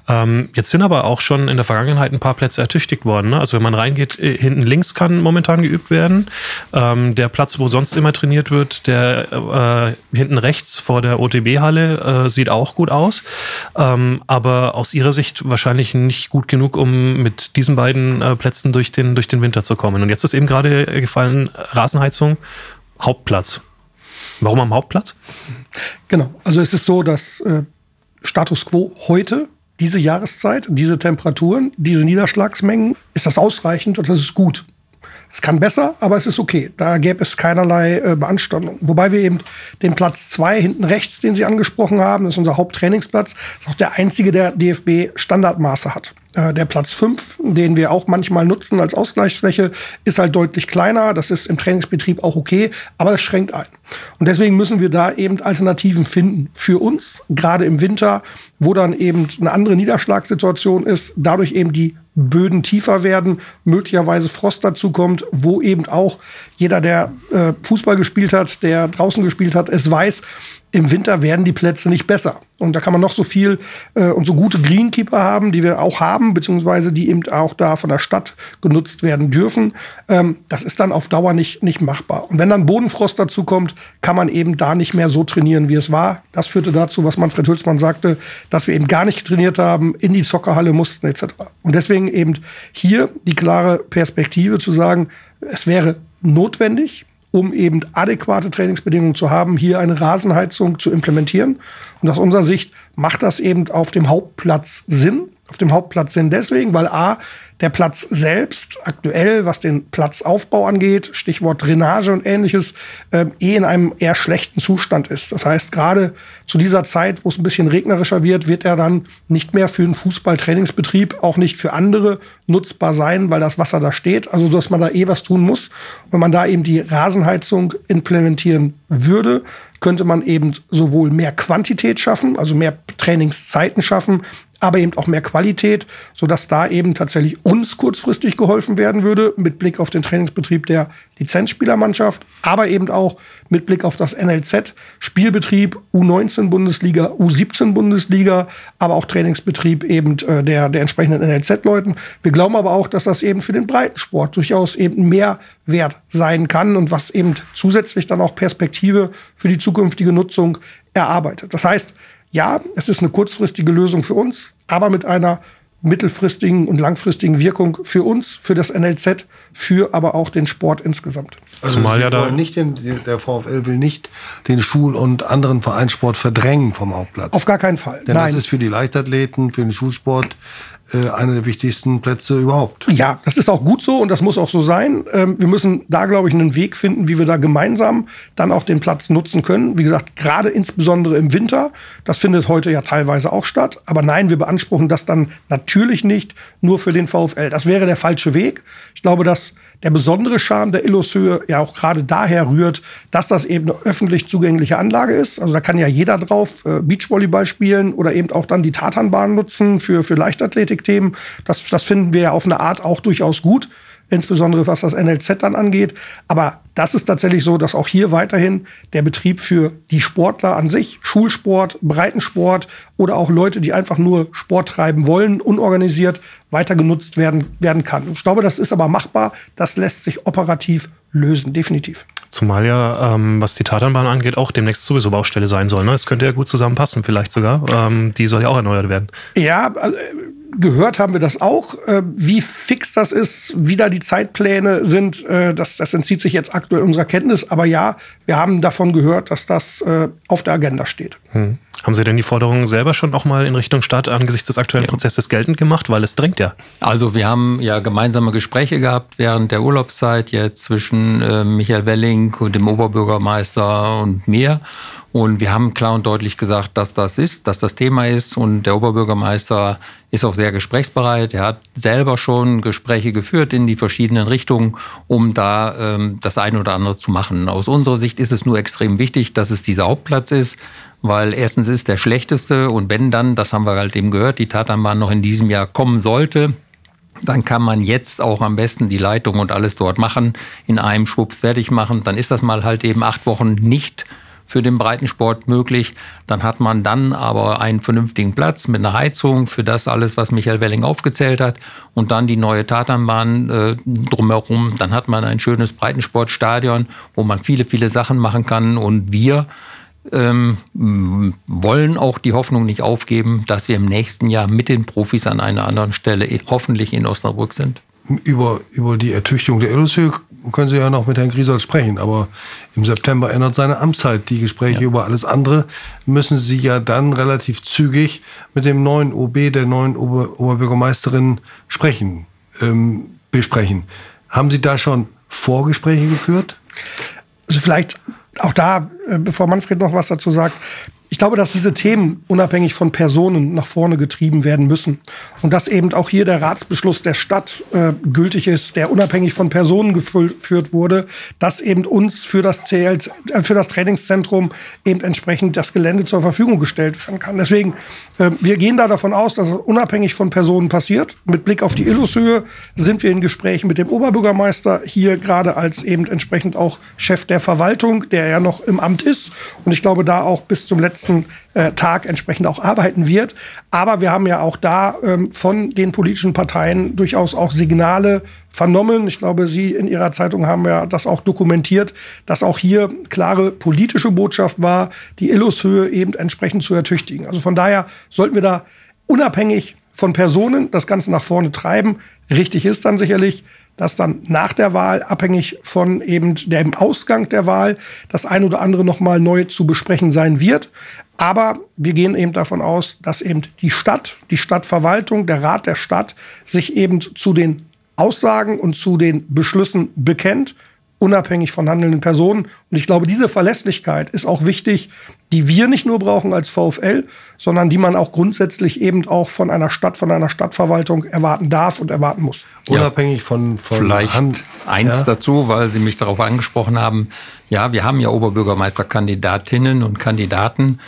Ähm, jetzt sind aber auch schon in der Vergangenheit ein paar Plätze ertüchtigt worden. Ne? Also wenn man reingeht, äh, hinten links kann momentan geübt werden. Ähm, der Platz, wo sonst immer trainiert wird, der äh, hinten rechts vor der OTB-Halle äh, sieht auch gut aus. Ähm, aber aus Ihrer Sicht wahrscheinlich nicht gut genug, um mit diesen beiden äh, Plätzen durch den, durch den Winter zu kommen. Und jetzt ist eben gerade gefallen, Rasenheizung, Hauptplatz. Warum am Hauptplatz? Genau. Also es ist so, dass äh, Status quo heute, diese Jahreszeit, diese Temperaturen, diese Niederschlagsmengen, ist das ausreichend und das ist gut. Es kann besser, aber es ist okay. Da gäbe es keinerlei äh, Beanstandung. Wobei wir eben den Platz zwei hinten rechts, den Sie angesprochen haben, das ist unser Haupttrainingsplatz, ist auch der einzige, der DFB Standardmaße hat. Äh, der Platz 5, den wir auch manchmal nutzen als Ausgleichsfläche, ist halt deutlich kleiner. Das ist im Trainingsbetrieb auch okay, aber das schränkt ein. Und deswegen müssen wir da eben Alternativen finden für uns, gerade im Winter, wo dann eben eine andere Niederschlagssituation ist, dadurch eben die Böden tiefer werden, möglicherweise Frost dazu kommt, wo eben auch jeder, der äh, Fußball gespielt hat, der draußen gespielt hat, es weiß, im Winter werden die Plätze nicht besser. Und da kann man noch so viel äh, und so gute Greenkeeper haben, die wir auch haben, beziehungsweise die eben auch da von der Stadt genutzt werden dürfen. Ähm, das ist dann auf Dauer nicht, nicht machbar. Und wenn dann Bodenfrost dazu kommt, kann man eben da nicht mehr so trainieren, wie es war. Das führte dazu, was Manfred Hülsmann sagte, dass wir eben gar nicht trainiert haben, in die Zockerhalle mussten etc. Und deswegen eben hier die klare Perspektive zu sagen, es wäre notwendig, um eben adäquate Trainingsbedingungen zu haben, hier eine Rasenheizung zu implementieren. Und aus unserer Sicht macht das eben auf dem Hauptplatz Sinn. Auf dem Hauptplatz Sinn deswegen, weil A, der Platz selbst aktuell, was den Platzaufbau angeht, Stichwort Drainage und ähnliches, äh, eh in einem eher schlechten Zustand ist. Das heißt, gerade zu dieser Zeit, wo es ein bisschen regnerischer wird, wird er dann nicht mehr für den Fußballtrainingsbetrieb, auch nicht für andere nutzbar sein, weil das Wasser da steht. Also, dass man da eh was tun muss. Wenn man da eben die Rasenheizung implementieren würde, könnte man eben sowohl mehr Quantität schaffen, also mehr Trainingszeiten schaffen, aber eben auch mehr Qualität, sodass da eben tatsächlich uns kurzfristig geholfen werden würde, mit Blick auf den Trainingsbetrieb der Lizenzspielermannschaft, aber eben auch mit Blick auf das NLZ, Spielbetrieb U19 Bundesliga, U17 Bundesliga, aber auch Trainingsbetrieb eben äh, der, der entsprechenden NLZ-Leuten. Wir glauben aber auch, dass das eben für den Breitensport durchaus eben mehr wert sein kann und was eben zusätzlich dann auch Perspektive für die zukünftige Nutzung erarbeitet. Das heißt, ja, es ist eine kurzfristige Lösung für uns, aber mit einer mittelfristigen und langfristigen Wirkung für uns, für das NLZ, für aber auch den Sport insgesamt. Also Zumal ja da nicht den, der VfL will nicht den Schul- und anderen Vereinssport verdrängen vom Hauptplatz. Auf gar keinen Fall. Denn Nein. das ist für die Leichtathleten, für den Schulsport äh, einer der wichtigsten Plätze überhaupt. Ja, das ist auch gut so und das muss auch so sein. Ähm, wir müssen da, glaube ich, einen Weg finden, wie wir da gemeinsam dann auch den Platz nutzen können. Wie gesagt, gerade insbesondere im Winter. Das findet heute ja teilweise auch statt. Aber nein, wir beanspruchen das dann natürlich nicht nur für den VfL. Das wäre der falsche Weg. Ich glaube, dass der besondere Charme der Illushöhe ja auch gerade daher rührt, dass das eben eine öffentlich zugängliche Anlage ist. Also da kann ja jeder drauf äh, Beachvolleyball spielen oder eben auch dann die Tatanbahn nutzen für, für Leichtathletikthemen. Das, das finden wir ja auf eine Art auch durchaus gut insbesondere was das NLZ dann angeht. Aber das ist tatsächlich so, dass auch hier weiterhin der Betrieb für die Sportler an sich, Schulsport, Breitensport oder auch Leute, die einfach nur Sport treiben wollen, unorganisiert weiter genutzt werden, werden kann. Ich glaube, das ist aber machbar. Das lässt sich operativ lösen, definitiv. Zumal ja, ähm, was die Tatanbahn angeht, auch demnächst sowieso Baustelle sein soll. Ne? Es könnte ja gut zusammenpassen, vielleicht sogar. Ähm, die soll ja auch erneuert werden. Ja, also, gehört haben wir das auch. Äh, wie fix das ist, wie da die Zeitpläne sind, äh, das, das entzieht sich jetzt aktuell unserer Kenntnis. Aber ja, wir haben davon gehört, dass das äh, auf der Agenda steht. Hm. Haben Sie denn die Forderungen selber schon auch mal in Richtung Stadt angesichts des aktuellen. Prozesses geltend gemacht? Weil es drängt ja. Also wir haben ja gemeinsame Gespräche gehabt während der Urlaubszeit jetzt zwischen äh, Michael Welling und dem Oberbürgermeister und mir. Und wir haben klar und deutlich gesagt, dass das ist, dass das Thema ist. Und der Oberbürgermeister ist auch sehr gesprächsbereit. Er hat selber schon Gespräche geführt in die verschiedenen Richtungen, um da ähm, das eine oder andere zu machen. Aus unserer Sicht ist es nur extrem wichtig, dass es dieser Hauptplatz ist weil erstens ist der schlechteste und wenn dann, das haben wir halt eben gehört, die Tatanbahn noch in diesem Jahr kommen sollte, dann kann man jetzt auch am besten die Leitung und alles dort machen, in einem Schwupps fertig machen. Dann ist das mal halt eben acht Wochen nicht für den Breitensport möglich. Dann hat man dann aber einen vernünftigen Platz mit einer Heizung für das alles, was Michael Welling aufgezählt hat. Und dann die neue Tatanbahn äh, drumherum. Dann hat man ein schönes Breitensportstadion, wo man viele, viele Sachen machen kann. Und wir ähm, wollen auch die Hoffnung nicht aufgeben, dass wir im nächsten Jahr mit den Profis an einer anderen Stelle hoffentlich in Osnabrück sind. Über, über die Ertüchtigung der Illussio können Sie ja noch mit Herrn Griesold sprechen, aber im September ändert seine Amtszeit. Die Gespräche ja. über alles andere müssen Sie ja dann relativ zügig mit dem neuen OB, der neuen Ober Oberbürgermeisterin sprechen, ähm, besprechen. Haben Sie da schon Vorgespräche geführt? Also vielleicht auch da, äh, bevor Manfred noch was dazu sagt, Ich glaube, dass diese Themen unabhängig von Personen nach vorne getrieben werden müssen. Und dass eben auch hier der Ratsbeschluss der Stadt äh, gültig ist, der unabhängig von Personen geführt wurde, dass eben uns für das, TL, äh, für das Trainingszentrum eben entsprechend das Gelände zur Verfügung gestellt werden kann. Deswegen, äh, wir gehen da davon aus, dass es unabhängig von Personen passiert. Mit Blick auf die Illushöhe sind wir in Gesprächen mit dem Oberbürgermeister hier gerade als eben entsprechend auch Chef der Verwaltung, der ja noch im Amt ist. Und ich glaube, da auch bis zum letzten äh, Tag entsprechend auch arbeiten wird. Aber wir haben ja auch da ähm, von den politischen Parteien durchaus auch Signale vernommen. Ich glaube, Sie in Ihrer Zeitung haben ja das auch dokumentiert, dass auch hier klare politische Botschaft war, die Illushöhe eben entsprechend zu ertüchtigen. Also von daher sollten wir da unabhängig von Personen das Ganze nach vorne treiben. Richtig ist dann sicherlich, dass dann nach der Wahl, abhängig von eben dem Ausgang der Wahl, das ein oder andere nochmal neu zu besprechen sein wird. Aber wir gehen eben davon aus, dass eben die Stadt, die Stadtverwaltung, der Rat der Stadt sich eben zu den Aussagen und zu den Beschlüssen bekennt, unabhängig von handelnden Personen. Und ich glaube, diese Verlässlichkeit ist auch wichtig, die wir nicht nur brauchen als VfL, sondern die man auch grundsätzlich eben auch von einer Stadt, von einer Stadtverwaltung erwarten darf und erwarten muss. Unabhängig von, von Vielleicht Hand. eins ja. dazu, weil Sie mich darauf angesprochen haben. Ja, wir haben ja Oberbürgermeisterkandidatinnen und Kandidaten.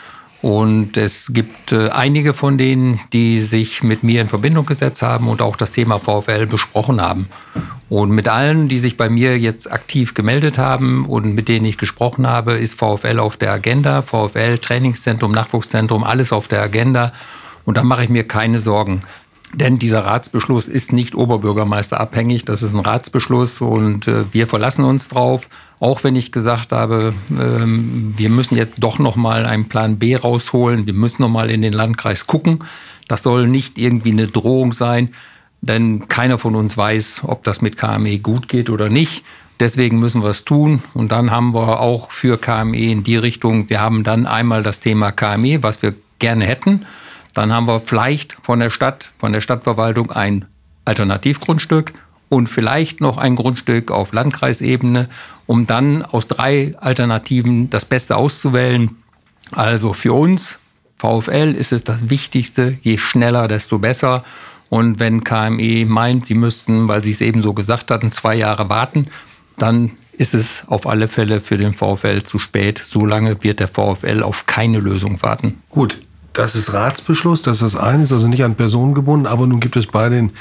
Und es gibt äh, einige von denen, die sich mit mir in Verbindung gesetzt haben und auch das Thema VfL besprochen haben. Und mit allen, die sich bei mir jetzt aktiv gemeldet haben und mit denen ich gesprochen habe, ist VfL auf der Agenda. VfL, Trainingszentrum, Nachwuchszentrum, alles auf der Agenda. Und da mache ich mir keine Sorgen. Denn dieser Ratsbeschluss ist nicht Oberbürgermeister abhängig. Das ist ein Ratsbeschluss und äh, wir verlassen uns drauf. Auch wenn ich gesagt habe, ähm, wir müssen jetzt doch noch mal einen Plan B rausholen. Wir müssen noch mal in den Landkreis gucken. Das soll nicht irgendwie eine Drohung sein, denn keiner von uns weiß, ob das mit KME gut geht oder nicht. Deswegen müssen wir es tun. Und dann haben wir auch für KME in die Richtung, wir haben dann einmal das Thema KME, was wir gerne hätten. Dann haben wir vielleicht von der Stadt, von der Stadtverwaltung ein Alternativgrundstück und vielleicht noch ein Grundstück auf Landkreisebene, um dann aus drei Alternativen das Beste auszuwählen. Also für uns, VfL, ist es das Wichtigste, je schneller, desto besser. Und wenn KME meint, sie müssten, weil sie es eben so gesagt hatten, zwei Jahre warten, dann ist es auf alle Fälle für den VfL zu spät. So lange wird der VfL auf keine Lösung warten. Gut, das ist Ratsbeschluss, das ist das eine, ist also nicht an Personen gebunden, aber nun gibt es bei den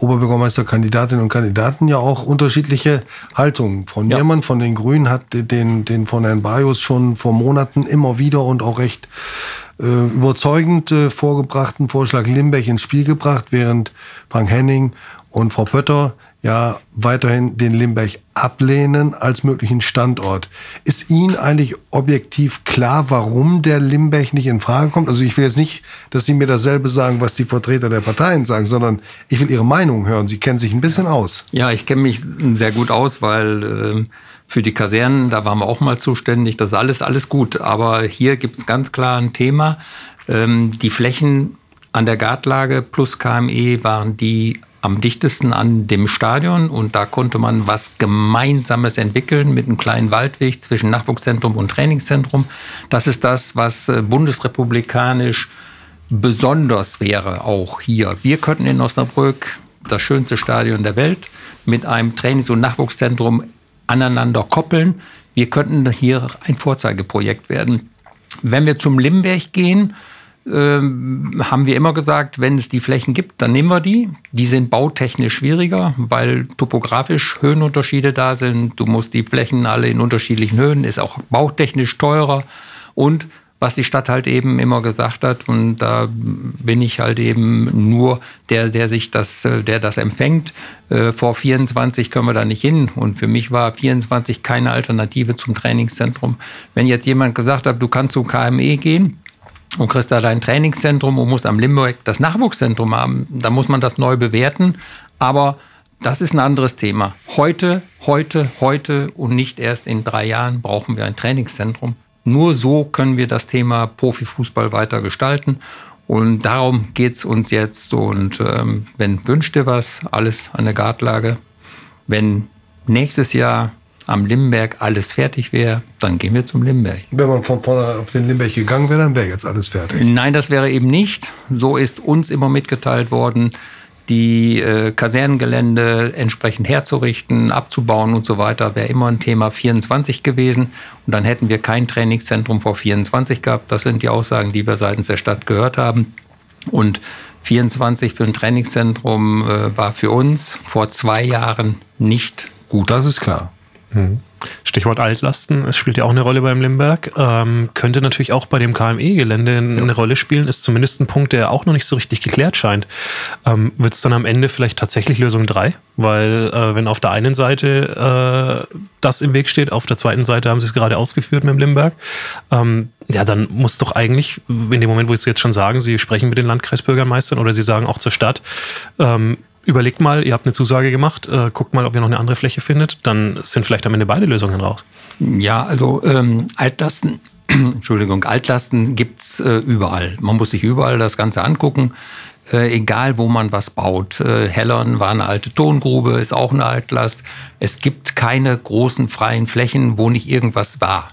Oberbürgermeisterkandidatinnen und Kandidaten ja auch unterschiedliche Haltungen. Frau ja. Niermann von den Grünen hat den, den von Herrn Bajus schon vor Monaten immer wieder und auch recht äh, überzeugend äh, vorgebrachten Vorschlag Limbeck ins Spiel gebracht, während Frank Henning und Frau Pötter ja weiterhin den Limberg ablehnen als möglichen Standort. Ist Ihnen eigentlich objektiv klar, warum der Limberg nicht in Frage kommt? Also ich will jetzt nicht, dass Sie mir dasselbe sagen, was die Vertreter der Parteien sagen, sondern ich will Ihre Meinung hören. Sie kennen sich ein bisschen aus. Ja, ich kenne mich sehr gut aus, weil äh, für die Kasernen, da waren wir auch mal zuständig. Das ist alles, alles gut. Aber hier gibt es ganz klar ein Thema. Ähm, die Flächen an der Gartlage plus KME waren die am dichtesten an dem Stadion und da konnte man was Gemeinsames entwickeln mit einem kleinen Waldweg zwischen Nachwuchszentrum und Trainingszentrum. Das ist das, was äh, bundesrepublikanisch besonders wäre, auch hier. Wir könnten in Osnabrück das schönste Stadion der Welt mit einem Trainings- und Nachwuchszentrum aneinander koppeln. Wir könnten hier ein Vorzeigeprojekt werden. Wenn wir zum Limberg gehen, haben wir immer gesagt, wenn es die Flächen gibt, dann nehmen wir die. Die sind bautechnisch schwieriger, weil topografisch Höhenunterschiede da sind. Du musst die Flächen alle in unterschiedlichen Höhen, ist auch bautechnisch teurer. Und was die Stadt halt eben immer gesagt hat, und da bin ich halt eben nur der, der sich das, der das empfängt. Äh, vor 24 können wir da nicht hin. Und für mich war 24 keine Alternative zum Trainingszentrum. Wenn jetzt jemand gesagt hat, du kannst zum KME gehen, und kriegst da dein Trainingszentrum und musst am Limburg das Nachwuchszentrum haben. Da muss man das neu bewerten. Aber das ist ein anderes Thema. Heute, heute, heute und nicht erst in drei Jahren brauchen wir ein Trainingszentrum. Nur so können wir das Thema Profifußball weiter gestalten. Und darum geht es uns jetzt. Und ähm, wenn wünscht ihr was, alles an der Gartlage. Wenn nächstes Jahr am Limberg alles fertig wäre, dann gehen wir zum Limberg. Wenn man von vorne auf den Limberg gegangen wäre, dann wäre jetzt alles fertig. Nein, das wäre eben nicht. So ist uns immer mitgeteilt worden, die äh, Kasernengelände entsprechend herzurichten, abzubauen und so weiter, wäre immer ein Thema 24 gewesen. Und dann hätten wir kein Trainingszentrum vor 24 gehabt. Das sind die Aussagen, die wir seitens der Stadt gehört haben. Und 24 für ein Trainingszentrum äh, war für uns vor zwei Jahren nicht gut. Das ist klar. Mhm. Stichwort Altlasten, es spielt ja auch eine Rolle beim Limberg. Ähm, könnte natürlich auch bei dem KME-Gelände eine ja. Rolle spielen, ist zumindest ein Punkt, der auch noch nicht so richtig geklärt scheint. Ähm, Wird es dann am Ende vielleicht tatsächlich Lösung 3? Weil äh, wenn auf der einen Seite äh, das im Weg steht, auf der zweiten Seite haben sie es gerade ausgeführt mit dem Limberg, ähm, ja, dann muss doch eigentlich, in dem Moment, wo Sie jetzt schon sagen, Sie sprechen mit den Landkreisbürgermeistern oder Sie sagen auch zur Stadt, ähm, überlegt mal, ihr habt eine Zusage gemacht, äh, guckt mal, ob ihr noch eine andere Fläche findet, dann sind vielleicht am Ende beide Lösungen raus. Ja, also ähm, Altlasten, Entschuldigung, Altlasten gibt's äh, überall. Man muss sich überall das Ganze angucken. Äh, egal wo man was baut. Äh, Hellern war eine alte Tongrube, ist auch eine Altlast. Es gibt keine großen freien Flächen, wo nicht irgendwas war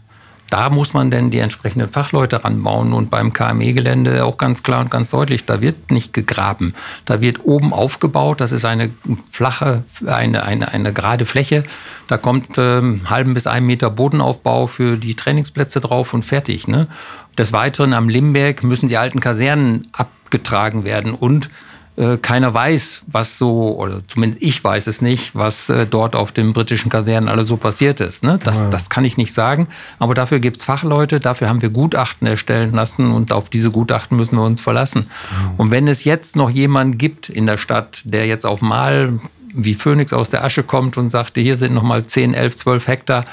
da muss man denn die entsprechenden Fachleute ranbauen. Und beim KME-Gelände auch ganz klar und ganz deutlich, da wird nicht gegraben. Da wird oben aufgebaut. Das ist eine flache, eine, eine, eine gerade Fläche. Da kommt ähm, halben bis einen Meter Bodenaufbau für die Trainingsplätze drauf und fertig. Ne? Des Weiteren am Limberg müssen die alten Kasernen abgetragen werden und äh, keiner weiß, was so, oder zumindest ich weiß es nicht, was äh, dort auf den britischen Kasernen alles so passiert ist. Ne? Das, ja. das kann ich nicht sagen. Aber dafür gibt es Fachleute, dafür haben wir Gutachten erstellen lassen und auf diese Gutachten müssen wir uns verlassen. Mhm. Und wenn es jetzt noch jemanden gibt in der Stadt, der jetzt auf Mal wie Phönix aus der Asche kommt und sagte, hier sind noch mal 10, 11, 12 Hektar,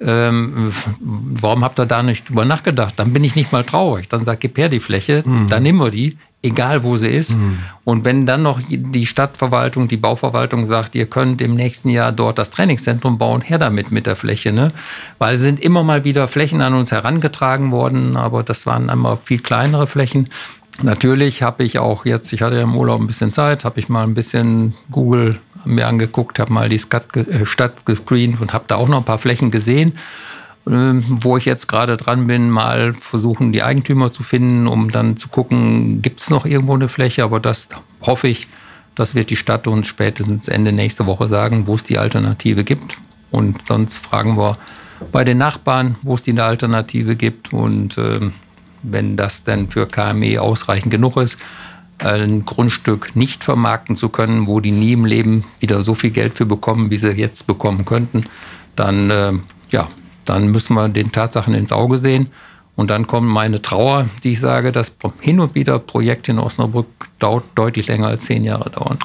ähm, warum habt ihr da nicht drüber nachgedacht? Dann bin ich nicht mal traurig. Dann sag, gib her die Fläche, mhm. dann nehmen wir die egal wo sie ist. Mhm. Und wenn dann noch die Stadtverwaltung, die Bauverwaltung sagt, ihr könnt im nächsten Jahr dort das Trainingszentrum bauen, her damit mit der Fläche. Ne? Weil es sind immer mal wieder Flächen an uns herangetragen worden, aber das waren einmal viel kleinere Flächen. Natürlich habe ich auch jetzt, ich hatte ja im Urlaub ein bisschen Zeit, habe ich mal ein bisschen Google mir angeguckt, habe mal die äh, Stadt gescreent und habe da auch noch ein paar Flächen gesehen. Ähm, wo ich jetzt gerade dran bin, mal versuchen, die Eigentümer zu finden, um dann zu gucken, gibt es noch irgendwo eine Fläche, aber das hoffe ich, das wird die Stadt uns spätestens Ende nächste Woche sagen, wo es die Alternative gibt. Und sonst fragen wir bei den Nachbarn, wo es die Alternative gibt. Und äh, wenn das dann für KME ausreichend genug ist, ein Grundstück nicht vermarkten zu können, wo die nie im Leben wieder so viel Geld für bekommen, wie sie jetzt bekommen könnten, dann äh, ja, dann müssen wir den Tatsachen ins Auge sehen. Und dann kommt meine Trauer, die ich sage, dass hin und wieder Projekte in Osnabrück dauert deutlich länger als zehn Jahre dauern.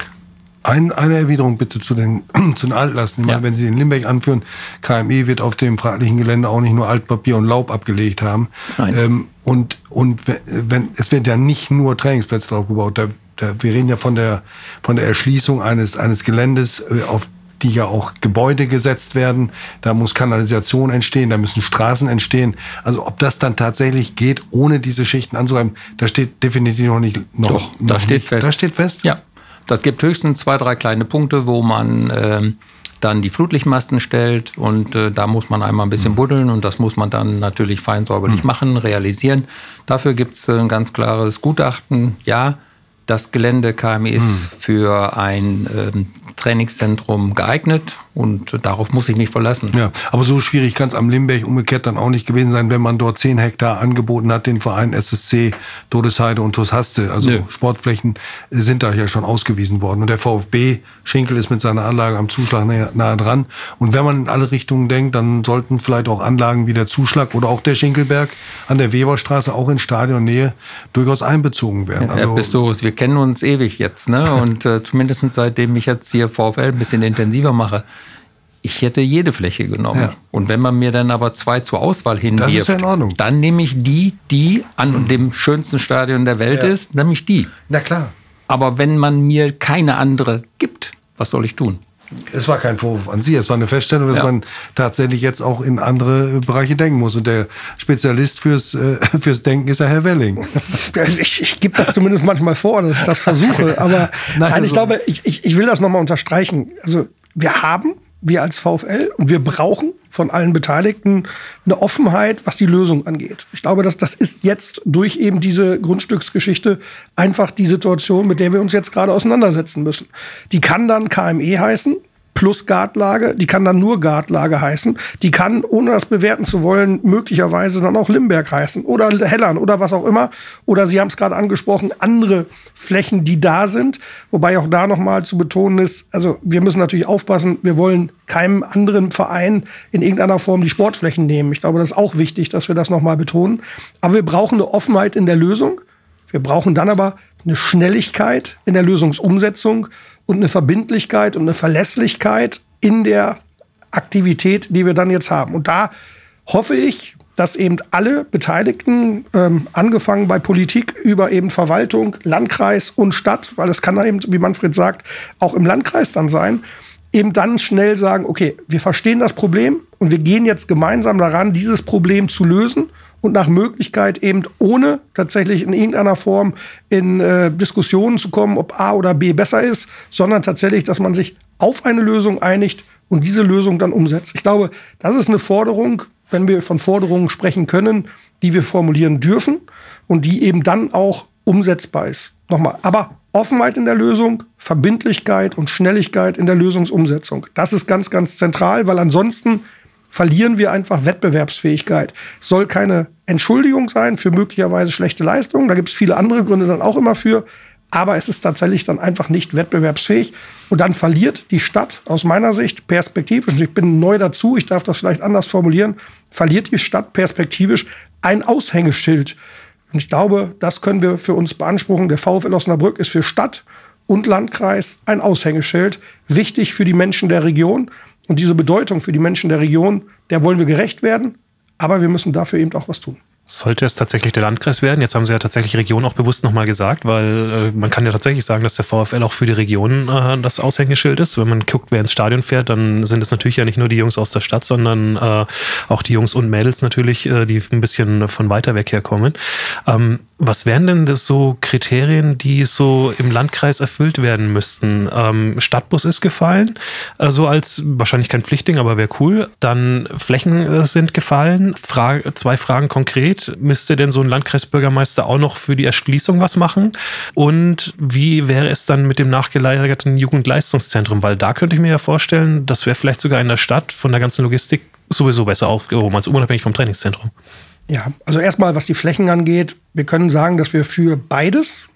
Ein, eine Erwiderung bitte zu den, zu den Altlasten. Ja. meine, wenn Sie den Limbeck anführen, KME wird auf dem fraglichen Gelände auch nicht nur Altpapier und Laub abgelegt haben. Nein. Ähm, und und wenn, es wird ja nicht nur Trainingsplätze drauf gebaut. Da, da, wir reden ja von der, von der Erschließung eines, eines Geländes, äh, auf die ja auch Gebäude gesetzt werden. Da muss Kanalisation entstehen, da müssen Straßen entstehen. Also ob das dann tatsächlich geht, ohne diese Schichten anzureiben, da steht definitiv noch nicht. Noch, Doch, noch das steht nicht. fest. Das steht fest? Ja. Das gibt höchstens zwei, drei kleine Punkte, wo man äh, dann die Flutlichtmasten stellt und äh, da muss man einmal ein bisschen mhm. buddeln und das muss man dann natürlich fein säuberlich mhm. machen, realisieren. Dafür gibt es ein ganz klares Gutachten. Ja, das Gelände KMI ist mhm. für ein ähm, Trainingszentrum geeignet und darauf muss ich mich verlassen. Ja, aber so schwierig kann es am Limberg umgekehrt dann auch nicht gewesen sein, wenn man dort 10 Hektar angeboten hat, den Verein SSC, Todesheide und Toshaste. Also Nö. Sportflächen sind da ja schon ausgewiesen worden. Und der VfB Schinkel ist mit seiner Anlage am Zuschlag nahe, nahe dran. Und wenn man in alle Richtungen denkt, dann sollten vielleicht auch Anlagen wie der Zuschlag oder auch der Schinkelberg an der Weberstraße auch in Stadionnähe durchaus einbezogen werden. Also, Herr Pistorius, wir kennen uns ewig jetzt, ne? Und äh, zumindest seitdem ich jetzt hier VfL ein bisschen intensiver mache, ich hätte jede Fläche genommen. Ja. Und wenn man mir dann aber zwei zur Auswahl hinwirft, ja dann nehme ich die, die an mhm. dem schönsten Stadion der Welt ja. ist, nämlich die. Na klar. Aber wenn man mir keine andere gibt, was soll ich tun? Es war kein Vorwurf an Sie, es war eine Feststellung, dass ja. man tatsächlich jetzt auch in andere Bereiche denken muss. Und der Spezialist fürs, äh, fürs Denken ist ja Herr Welling. Ich, ich gebe das zumindest manchmal vor, dass ich das versuche. Aber nein, nein ich also, glaube, ich, ich, ich will das nochmal unterstreichen. Also wir haben wir als VfL und wir brauchen von allen Beteiligten eine Offenheit, was die Lösung angeht. Ich glaube, dass das ist jetzt durch eben diese Grundstücksgeschichte einfach die Situation, mit der wir uns jetzt gerade auseinandersetzen müssen. Die kann dann KME heißen plus Gartlage, die kann dann nur Gartlage heißen. Die kann, ohne das bewerten zu wollen, möglicherweise dann auch Limberg heißen oder Hellern oder was auch immer. Oder Sie haben es gerade angesprochen, andere Flächen, die da sind. Wobei auch da nochmal zu betonen ist, also wir müssen natürlich aufpassen, wir wollen keinem anderen Verein in irgendeiner Form die Sportflächen nehmen. Ich glaube, das ist auch wichtig, dass wir das nochmal betonen. Aber wir brauchen eine Offenheit in der Lösung. Wir brauchen dann aber eine Schnelligkeit in der Lösungsumsetzung und eine Verbindlichkeit und eine Verlässlichkeit in der Aktivität, die wir dann jetzt haben. Und da hoffe ich, dass eben alle Beteiligten, ähm, angefangen bei Politik über eben Verwaltung, Landkreis und Stadt, weil es kann dann eben, wie Manfred sagt, auch im Landkreis dann sein, eben dann schnell sagen, okay, wir verstehen das Problem und wir gehen jetzt gemeinsam daran, dieses Problem zu lösen und nach Möglichkeit eben ohne tatsächlich in irgendeiner Form in äh, Diskussionen zu kommen, ob A oder B besser ist, sondern tatsächlich, dass man sich auf eine Lösung einigt und diese Lösung dann umsetzt. Ich glaube, das ist eine Forderung, wenn wir von Forderungen sprechen können, die wir formulieren dürfen und die eben dann auch umsetzbar ist. Nochmal, aber Offenheit in der Lösung, Verbindlichkeit und Schnelligkeit in der Lösungsumsetzung. Das ist ganz, ganz zentral, weil ansonsten verlieren wir einfach Wettbewerbsfähigkeit. Soll keine Entschuldigung sein für möglicherweise schlechte Leistungen. Da gibt es viele andere Gründe dann auch immer für. Aber es ist tatsächlich dann einfach nicht wettbewerbsfähig. Und dann verliert die Stadt aus meiner Sicht perspektivisch, und ich bin neu dazu, ich darf das vielleicht anders formulieren, verliert die Stadt perspektivisch ein Aushängeschild. Und ich glaube, das können wir für uns beanspruchen. Der VfL Osnabrück ist für Stadt und Landkreis ein Aushängeschild, wichtig für die Menschen der Region. Und diese Bedeutung für die Menschen der Region, der wollen wir gerecht werden, aber wir müssen dafür eben auch was tun. Sollte es tatsächlich der Landkreis werden? Jetzt haben Sie ja tatsächlich Region auch bewusst nochmal gesagt, weil äh, man kann ja tatsächlich sagen, dass der VfL auch für die Region äh, das Aushängeschild ist. Wenn man guckt, wer ins Stadion fährt, dann sind es natürlich ja nicht nur die Jungs aus der Stadt, sondern äh, auch die Jungs und Mädels natürlich, äh, die ein bisschen von weiter weg herkommen. Ähm, was wären denn das so Kriterien, die so im Landkreis erfüllt werden müssten? Ähm, Stadtbus ist gefallen, also als wahrscheinlich kein Pflichtding, aber wäre cool. Dann Flächen äh, sind gefallen. Frage, zwei Fragen konkret. Müsste denn so ein Landkreisbürgermeister auch noch für die Erschließung was machen? Und wie wäre es dann mit dem nachgelagerten Jugendleistungszentrum? Weil da könnte ich mir ja vorstellen, das wäre vielleicht sogar in der Stadt von der ganzen Logistik sowieso besser aufgehoben, also unabhängig vom Trainingszentrum. Ja, also erstmal, was die Flächen angeht, wir können sagen, dass wir für beides,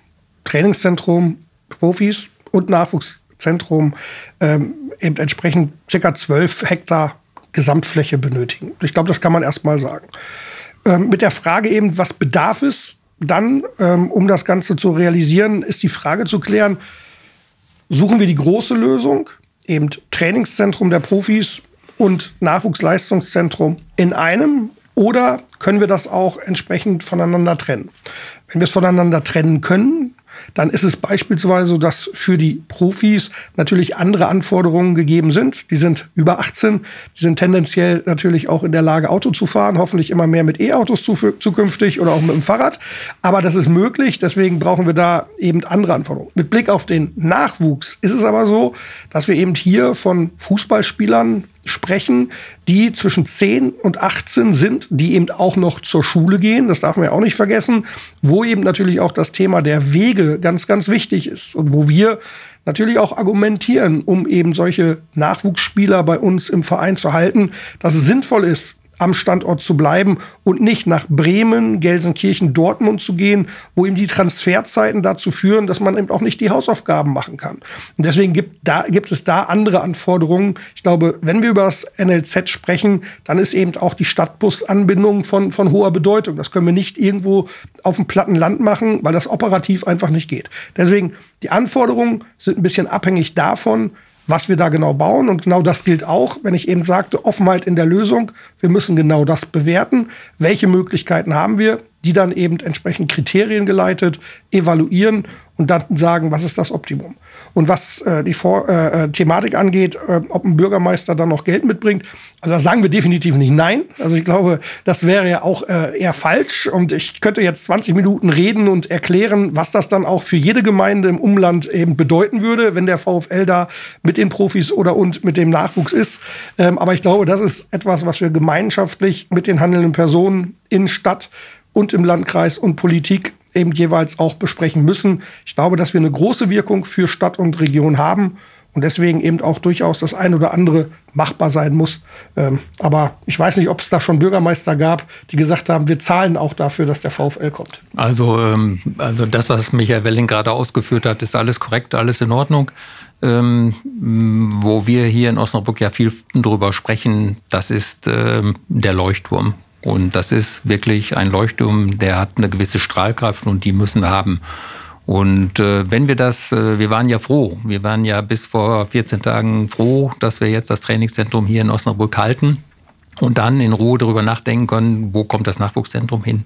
Trainingszentrum, Profis und Nachwuchszentrum, ähm, eben entsprechend circa 12 Hektar Gesamtfläche benötigen. Ich glaube, das kann man erstmal sagen. Ähm, mit der Frage eben, was bedarf es dann, ähm, um das Ganze zu realisieren, ist die Frage zu klären, suchen wir die große Lösung, eben Trainingszentrum der Profis und Nachwuchsleistungszentrum in einem oder können wir das auch entsprechend voneinander trennen? Wenn wir es voneinander trennen können, dann ist es beispielsweise so, dass für die Profis natürlich andere Anforderungen gegeben sind. Die sind über 18, die sind tendenziell natürlich auch in der Lage, Auto zu fahren, hoffentlich immer mehr mit E-Autos zukünftig oder auch mit dem Fahrrad. Aber das ist möglich, deswegen brauchen wir da eben andere Anforderungen. Mit Blick auf den Nachwuchs ist es aber so, dass wir eben hier von Fußballspielern sprechen, die zwischen 10 und 18 sind, die eben auch noch zur Schule gehen. Das darf man ja auch nicht vergessen, wo eben natürlich auch das Thema der Wege ganz, ganz wichtig ist und wo wir natürlich auch argumentieren, um eben solche Nachwuchsspieler bei uns im Verein zu halten, dass es sinnvoll ist, am Standort zu bleiben und nicht nach Bremen, Gelsenkirchen, Dortmund zu gehen, wo eben die Transferzeiten dazu führen, dass man eben auch nicht die Hausaufgaben machen kann. Und deswegen gibt, da, gibt es da andere Anforderungen. Ich glaube, wenn wir über das NLZ sprechen, dann ist eben auch die Stadtbusanbindung von, von hoher Bedeutung. Das können wir nicht irgendwo auf dem platten Land machen, weil das operativ einfach nicht geht. Deswegen, die Anforderungen sind ein bisschen abhängig davon, was wir da genau bauen. Und genau das gilt auch, wenn ich eben sagte, Offenheit in der Lösung. Wir müssen genau das bewerten. Welche Möglichkeiten haben wir? die dann eben entsprechend Kriterien geleitet evaluieren und dann sagen, was ist das Optimum. Und was äh, die Vor äh, äh, Thematik angeht, äh, ob ein Bürgermeister dann noch Geld mitbringt, also da sagen wir definitiv nicht nein. Also ich glaube, das wäre ja auch äh, eher falsch. Und ich könnte jetzt 20 Minuten reden und erklären, was das dann auch für jede Gemeinde im Umland eben bedeuten würde, wenn der VfL da mit den Profis oder und mit dem Nachwuchs ist. Ähm, aber ich glaube, das ist etwas, was wir gemeinschaftlich mit den handelnden Personen in Stadt und im Landkreis und Politik eben jeweils auch besprechen müssen. Ich glaube, dass wir eine große Wirkung für Stadt und Region haben und deswegen eben auch durchaus das eine oder andere machbar sein muss. Ähm, aber ich weiß nicht, ob es da schon Bürgermeister gab, die gesagt haben, wir zahlen auch dafür, dass der VfL kommt. Also, ähm, also das, was Michael Welling gerade ausgeführt hat, ist alles korrekt, alles in Ordnung. Ähm, wo wir hier in Osnabrück ja viel drüber sprechen, das ist ähm, der Leuchtturm. Und das ist wirklich ein Leuchtturm, der hat eine gewisse Strahlkraft und die müssen wir haben. Und äh, wenn wir das, äh, wir waren ja froh, wir waren ja bis vor 14 Tagen froh, dass wir jetzt das Trainingszentrum hier in Osnabrück halten und dann in Ruhe darüber nachdenken können, wo kommt das Nachwuchszentrum hin.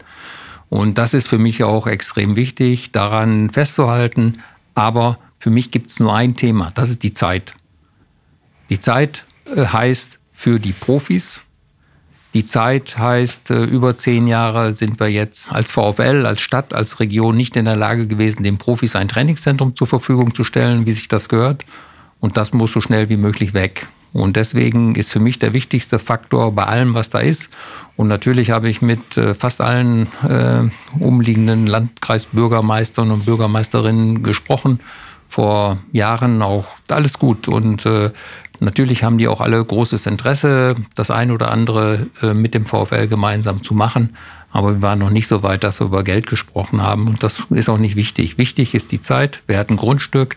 Und das ist für mich auch extrem wichtig, daran festzuhalten. Aber für mich gibt es nur ein Thema, das ist die Zeit. Die Zeit äh, heißt für die Profis, die Zeit heißt, äh, über zehn Jahre sind wir jetzt als VfL, als Stadt, als Region nicht in der Lage gewesen, den Profis ein Trainingszentrum zur Verfügung zu stellen, wie sich das gehört. Und das muss so schnell wie möglich weg. Und deswegen ist für mich der wichtigste Faktor bei allem, was da ist. Und natürlich habe ich mit äh, fast allen äh, umliegenden Landkreisbürgermeistern und Bürgermeisterinnen gesprochen. Vor Jahren auch alles gut. Und äh, Natürlich haben die auch alle großes Interesse, das ein oder andere äh, mit dem VfL gemeinsam zu machen. Aber wir waren noch nicht so weit, dass wir über Geld gesprochen haben. Und das ist auch nicht wichtig. Wichtig ist die Zeit. Wir hatten Grundstück.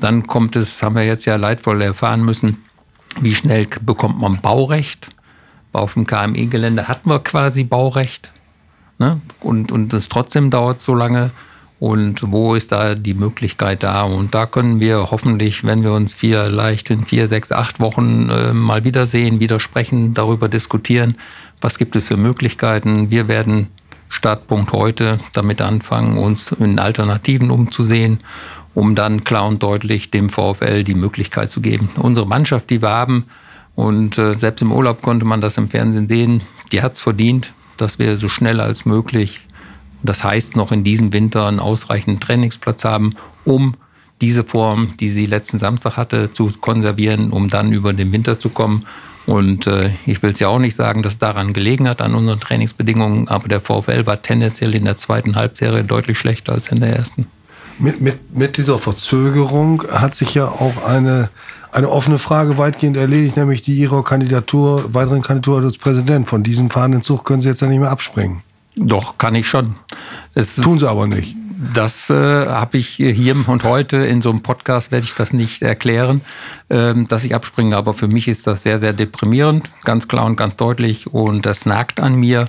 Dann kommt es, haben wir jetzt ja leidvoll erfahren müssen, wie schnell bekommt man Baurecht. Auf dem KME-Gelände hatten wir quasi Baurecht. Ne? Und, und es trotzdem dauert so lange und wo ist da die Möglichkeit da? Und da können wir hoffentlich, wenn wir uns vielleicht in vier, sechs, acht Wochen äh, mal wiedersehen, widersprechen, darüber diskutieren, was gibt es für Möglichkeiten. Wir werden Startpunkt heute damit anfangen, uns in Alternativen umzusehen, um dann klar und deutlich dem VfL die Möglichkeit zu geben. Unsere Mannschaft, die wir haben, und äh, selbst im Urlaub konnte man das im Fernsehen sehen, die hat es verdient, dass wir so schnell als möglich das heißt, noch in diesem Winter einen ausreichenden Trainingsplatz haben, um diese Form, die sie letzten Samstag hatte, zu konservieren, um dann über den Winter zu kommen. Und äh, ich will es ja auch nicht sagen, dass es daran gelegen hat, an unseren Trainingsbedingungen, aber der VfL war tendenziell in der zweiten Halbserie deutlich schlechter als in der ersten. Mit, mit, mit dieser Verzögerung hat sich ja auch eine, eine offene Frage weitgehend erledigt, nämlich die Ihrer Kandidatur, weiteren Kandidatur als Präsident. Von diesem fahrenden Zug können Sie jetzt ja nicht mehr abspringen. Doch, kann ich schon. Das Tun sie aber nicht. Das äh, habe ich hier und heute in so einem Podcast werde ich das nicht erklären, ähm, dass ich abspringe. Aber für mich ist das sehr, sehr deprimierend, ganz klar und ganz deutlich. Und das nagt an mir.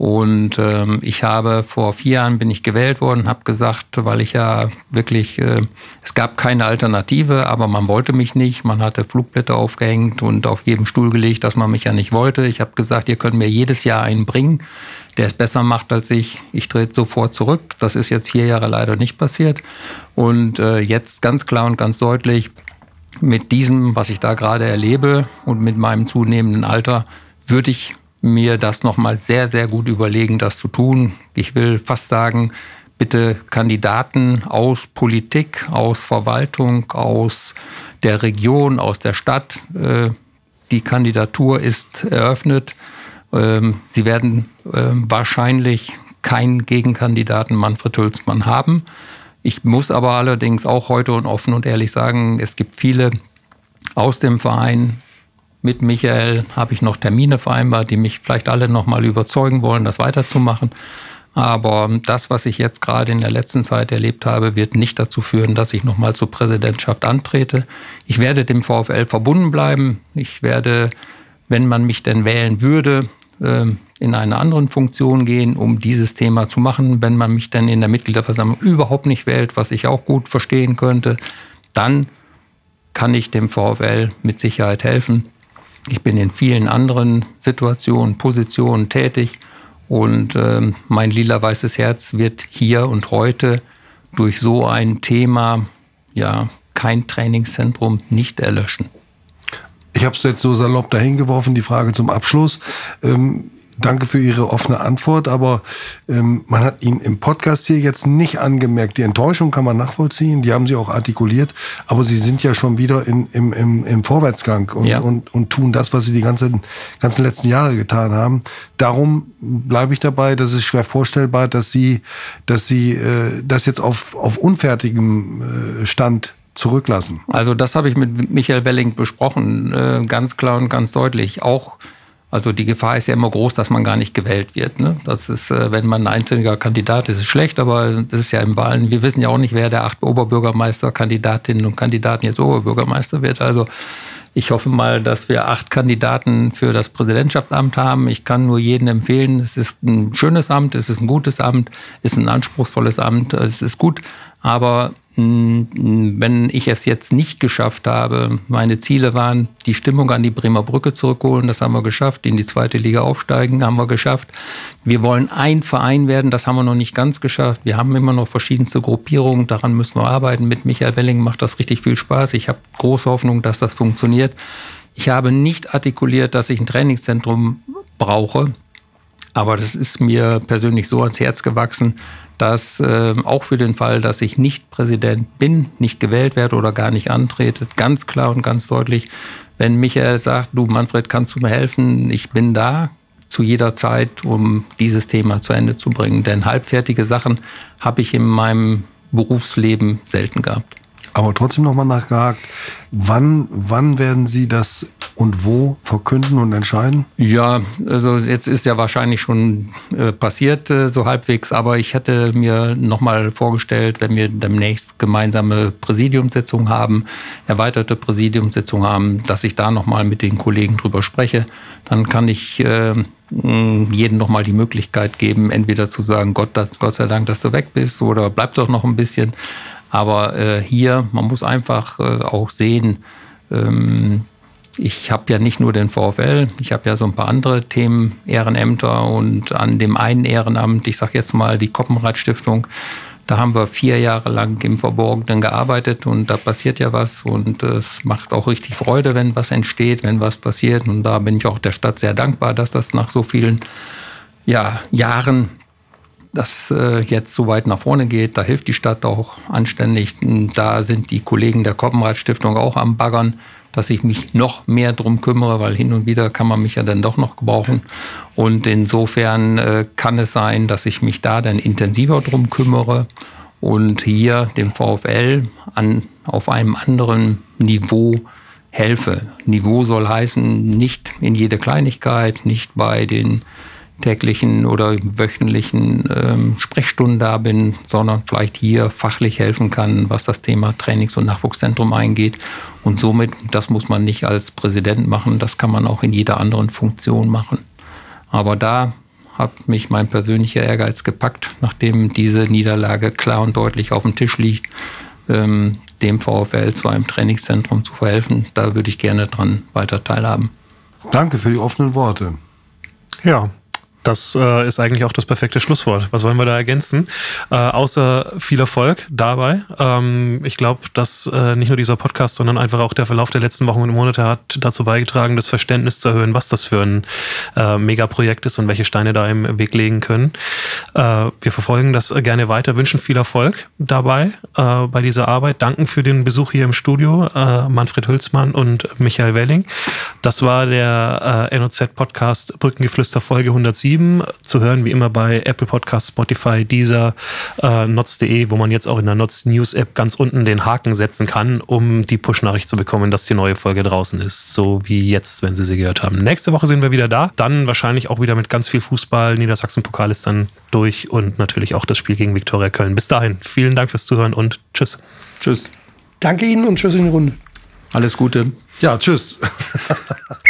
Und ähm, ich habe vor vier Jahren bin ich gewählt worden, habe gesagt, weil ich ja wirklich, äh, es gab keine Alternative, aber man wollte mich nicht. Man hatte Flugblätter aufgehängt und auf jedem Stuhl gelegt, dass man mich ja nicht wollte. Ich habe gesagt, ihr könnt mir jedes Jahr einen bringen, der es besser macht als ich. Ich trete sofort zurück. Das ist jetzt vier Jahre leider nicht passiert. Und äh, jetzt ganz klar und ganz deutlich, mit diesem, was ich da gerade erlebe und mit meinem zunehmenden Alter, würde ich mir das nochmal sehr, sehr gut überlegen, das zu tun. Ich will fast sagen, bitte Kandidaten aus Politik, aus Verwaltung, aus der Region, aus der Stadt. Äh, die Kandidatur ist eröffnet. Ähm, Sie werden ähm, wahrscheinlich keinen Gegenkandidaten Manfred Hülsmann haben. Ich muss aber allerdings auch heute und offen und ehrlich sagen, es gibt viele aus dem Verein, mit Michael habe ich noch Termine vereinbart, die mich vielleicht alle noch mal überzeugen wollen, das weiterzumachen. Aber das, was ich jetzt gerade in der letzten Zeit erlebt habe, wird nicht dazu führen, dass ich noch mal zur Präsidentschaft antrete. Ich werde dem VfL verbunden bleiben. Ich werde, wenn man mich denn wählen würde, ähm, in eine anderen Funktion gehen, um dieses Thema zu machen. Wenn man mich dann in der Mitgliederversammlung überhaupt nicht wählt, was ich auch gut verstehen könnte, dann kann ich dem VfL mit Sicherheit helfen. Ich bin in vielen anderen Situationen, Positionen tätig Und äh, mein lila-weißes Herz wird hier und heute durch so ein Thema, ja, kein Trainingszentrum nicht erlöschen. Ich habe es jetzt so salopp dahingeworfen, die Frage zum Abschluss. Ähm, danke für Ihre offene Antwort, aber ähm, man hat Ihnen im Podcast hier jetzt nicht angemerkt. Die Enttäuschung kann man nachvollziehen, die haben Sie auch artikuliert, aber Sie sind ja schon wieder in, im, im, im Vorwärtsgang und, Ja. und, und tun das, was Sie die ganzen, ganzen letzten Jahre getan haben. Darum bleibe ich dabei, dass es schwer vorstellbar, dass Sie, dass Sie äh, das jetzt auf, auf unfertigem äh, Stand zurücklassen. Also das habe ich mit Michael Welling besprochen, äh, ganz klar und ganz deutlich. Auch, also die Gefahr ist ja immer groß, dass man gar nicht gewählt wird. Ne? Das ist, äh, wenn man ein einzelner Kandidat ist, ist schlecht, aber das ist ja im Wahlen. Wir wissen ja auch nicht, wer der acht Oberbürgermeister-Kandidatinnen und Kandidaten jetzt Oberbürgermeister wird. Also ich hoffe mal, dass wir acht Kandidaten für das Präsidentschaftsamt haben. Ich kann nur jedem empfehlen, es ist ein schönes Amt, es ist ein gutes Amt, es ist ein anspruchsvolles Amt, es ist gut. Aber wenn ich es jetzt nicht geschafft habe, meine Ziele waren, die Stimmung an die Bremer Brücke zurückholen, das haben wir geschafft, in die zweite Liga aufsteigen, haben wir geschafft. Wir wollen ein Verein werden, das haben wir noch nicht ganz geschafft. Wir haben immer noch verschiedenste Gruppierungen, daran müssen wir arbeiten. Mit Michael Welling macht das richtig viel Spaß. Ich habe große Hoffnung, dass das funktioniert. Ich habe nicht artikuliert, dass ich ein Trainingszentrum brauche. Aber das ist mir persönlich so ans Herz gewachsen, dass äh, auch für den Fall, dass ich nicht Präsident bin, nicht gewählt werde oder gar nicht antrete, ganz klar und ganz deutlich, wenn Michael sagt, du Manfred, kannst du mir helfen, ich bin da zu jeder Zeit, um dieses Thema zu Ende zu bringen. Denn halbfertige Sachen habe ich in meinem Berufsleben selten gehabt. Aber trotzdem nochmal nachgehakt, wann, wann werden Sie das und wo verkünden und entscheiden? Ja, also jetzt ist ja wahrscheinlich schon äh, passiert, äh, so halbwegs, aber ich hätte mir nochmal vorgestellt, wenn wir demnächst gemeinsame Präsidiumssitzungen haben, erweiterte Präsidiumssitzungen haben, dass ich da nochmal mit den Kollegen drüber spreche. Dann kann ich äh, mh, jedem nochmal die Möglichkeit geben, entweder zu sagen, Gott, Gott sei Dank, dass du weg bist oder bleib doch noch ein bisschen. Aber äh, hier, man muss einfach äh, auch sehen, ähm, ich habe ja nicht nur den VfL, ich habe ja so ein paar andere Themen, Ehrenämter und an dem einen Ehrenamt, ich sage jetzt mal die Koppenrad Stiftung, da haben wir vier Jahre lang im Verborgenen gearbeitet und da passiert ja was und es macht auch richtig Freude, wenn was entsteht, wenn was passiert. Und da bin ich auch der Stadt sehr dankbar, dass das nach so vielen ja, Jahren das äh, jetzt so weit nach vorne geht. Da hilft die Stadt auch anständig. Da sind die Kollegen der Koppenrad Stiftung auch am Baggern, dass ich mich noch mehr drum kümmere, weil hin und wieder kann man mich ja dann doch noch gebrauchen. Und insofern äh, kann es sein, dass ich mich da dann intensiver drum kümmere und hier dem VfL an, auf einem anderen Niveau helfe. Niveau soll heißen, nicht in jede Kleinigkeit, nicht bei den täglichen oder wöchentlichen ähm, Sprechstunden da bin, sondern vielleicht hier fachlich helfen kann, was das Thema Trainings- und Nachwuchszentrum eingeht. Und somit, das muss man nicht als Präsident machen, das kann man auch in jeder anderen Funktion machen. Aber da hat mich mein persönlicher Ehrgeiz gepackt, nachdem diese Niederlage klar und deutlich auf dem Tisch liegt, ähm, dem VfL zu einem Trainingszentrum zu verhelfen. Da würde ich gerne dran weiter teilhaben. Danke für die offenen Worte. Ja, das äh, ist eigentlich auch das perfekte Schlusswort. Was wollen wir da ergänzen? Äh, außer viel Erfolg dabei. Ähm, ich glaube, dass äh, nicht nur dieser Podcast, sondern einfach auch der Verlauf der letzten Wochen und Monate hat dazu beigetragen, das Verständnis zu erhöhen, was das für ein äh, Megaprojekt ist und welche Steine da im Weg legen können. Äh, wir verfolgen das gerne weiter, wünschen viel Erfolg dabei äh, bei dieser Arbeit. Danken für den Besuch hier im Studio, Manfred Hülsmann und Michael Welling. Das war der NOZ-Podcast Brückengeflüster Folge 107 zu hören, wie immer bei Apple Podcasts, Spotify, Deezer, äh, notz.de, wo man jetzt auch in der Notz News App ganz unten den Haken setzen kann, um die Push-Nachricht zu bekommen, dass die neue Folge draußen ist. So wie jetzt, wenn Sie sie gehört haben. Nächste Woche sind wir wieder da. Dann wahrscheinlich auch wieder mit ganz viel Fußball. Niedersachsen-Pokal ist dann durch und natürlich auch das Spiel gegen Viktoria Köln. Bis dahin, vielen Dank fürs Zuhören und tschüss. Tschüss. Danke Ihnen und tschüss in die Runde. Alles Gute. Ja, tschüss.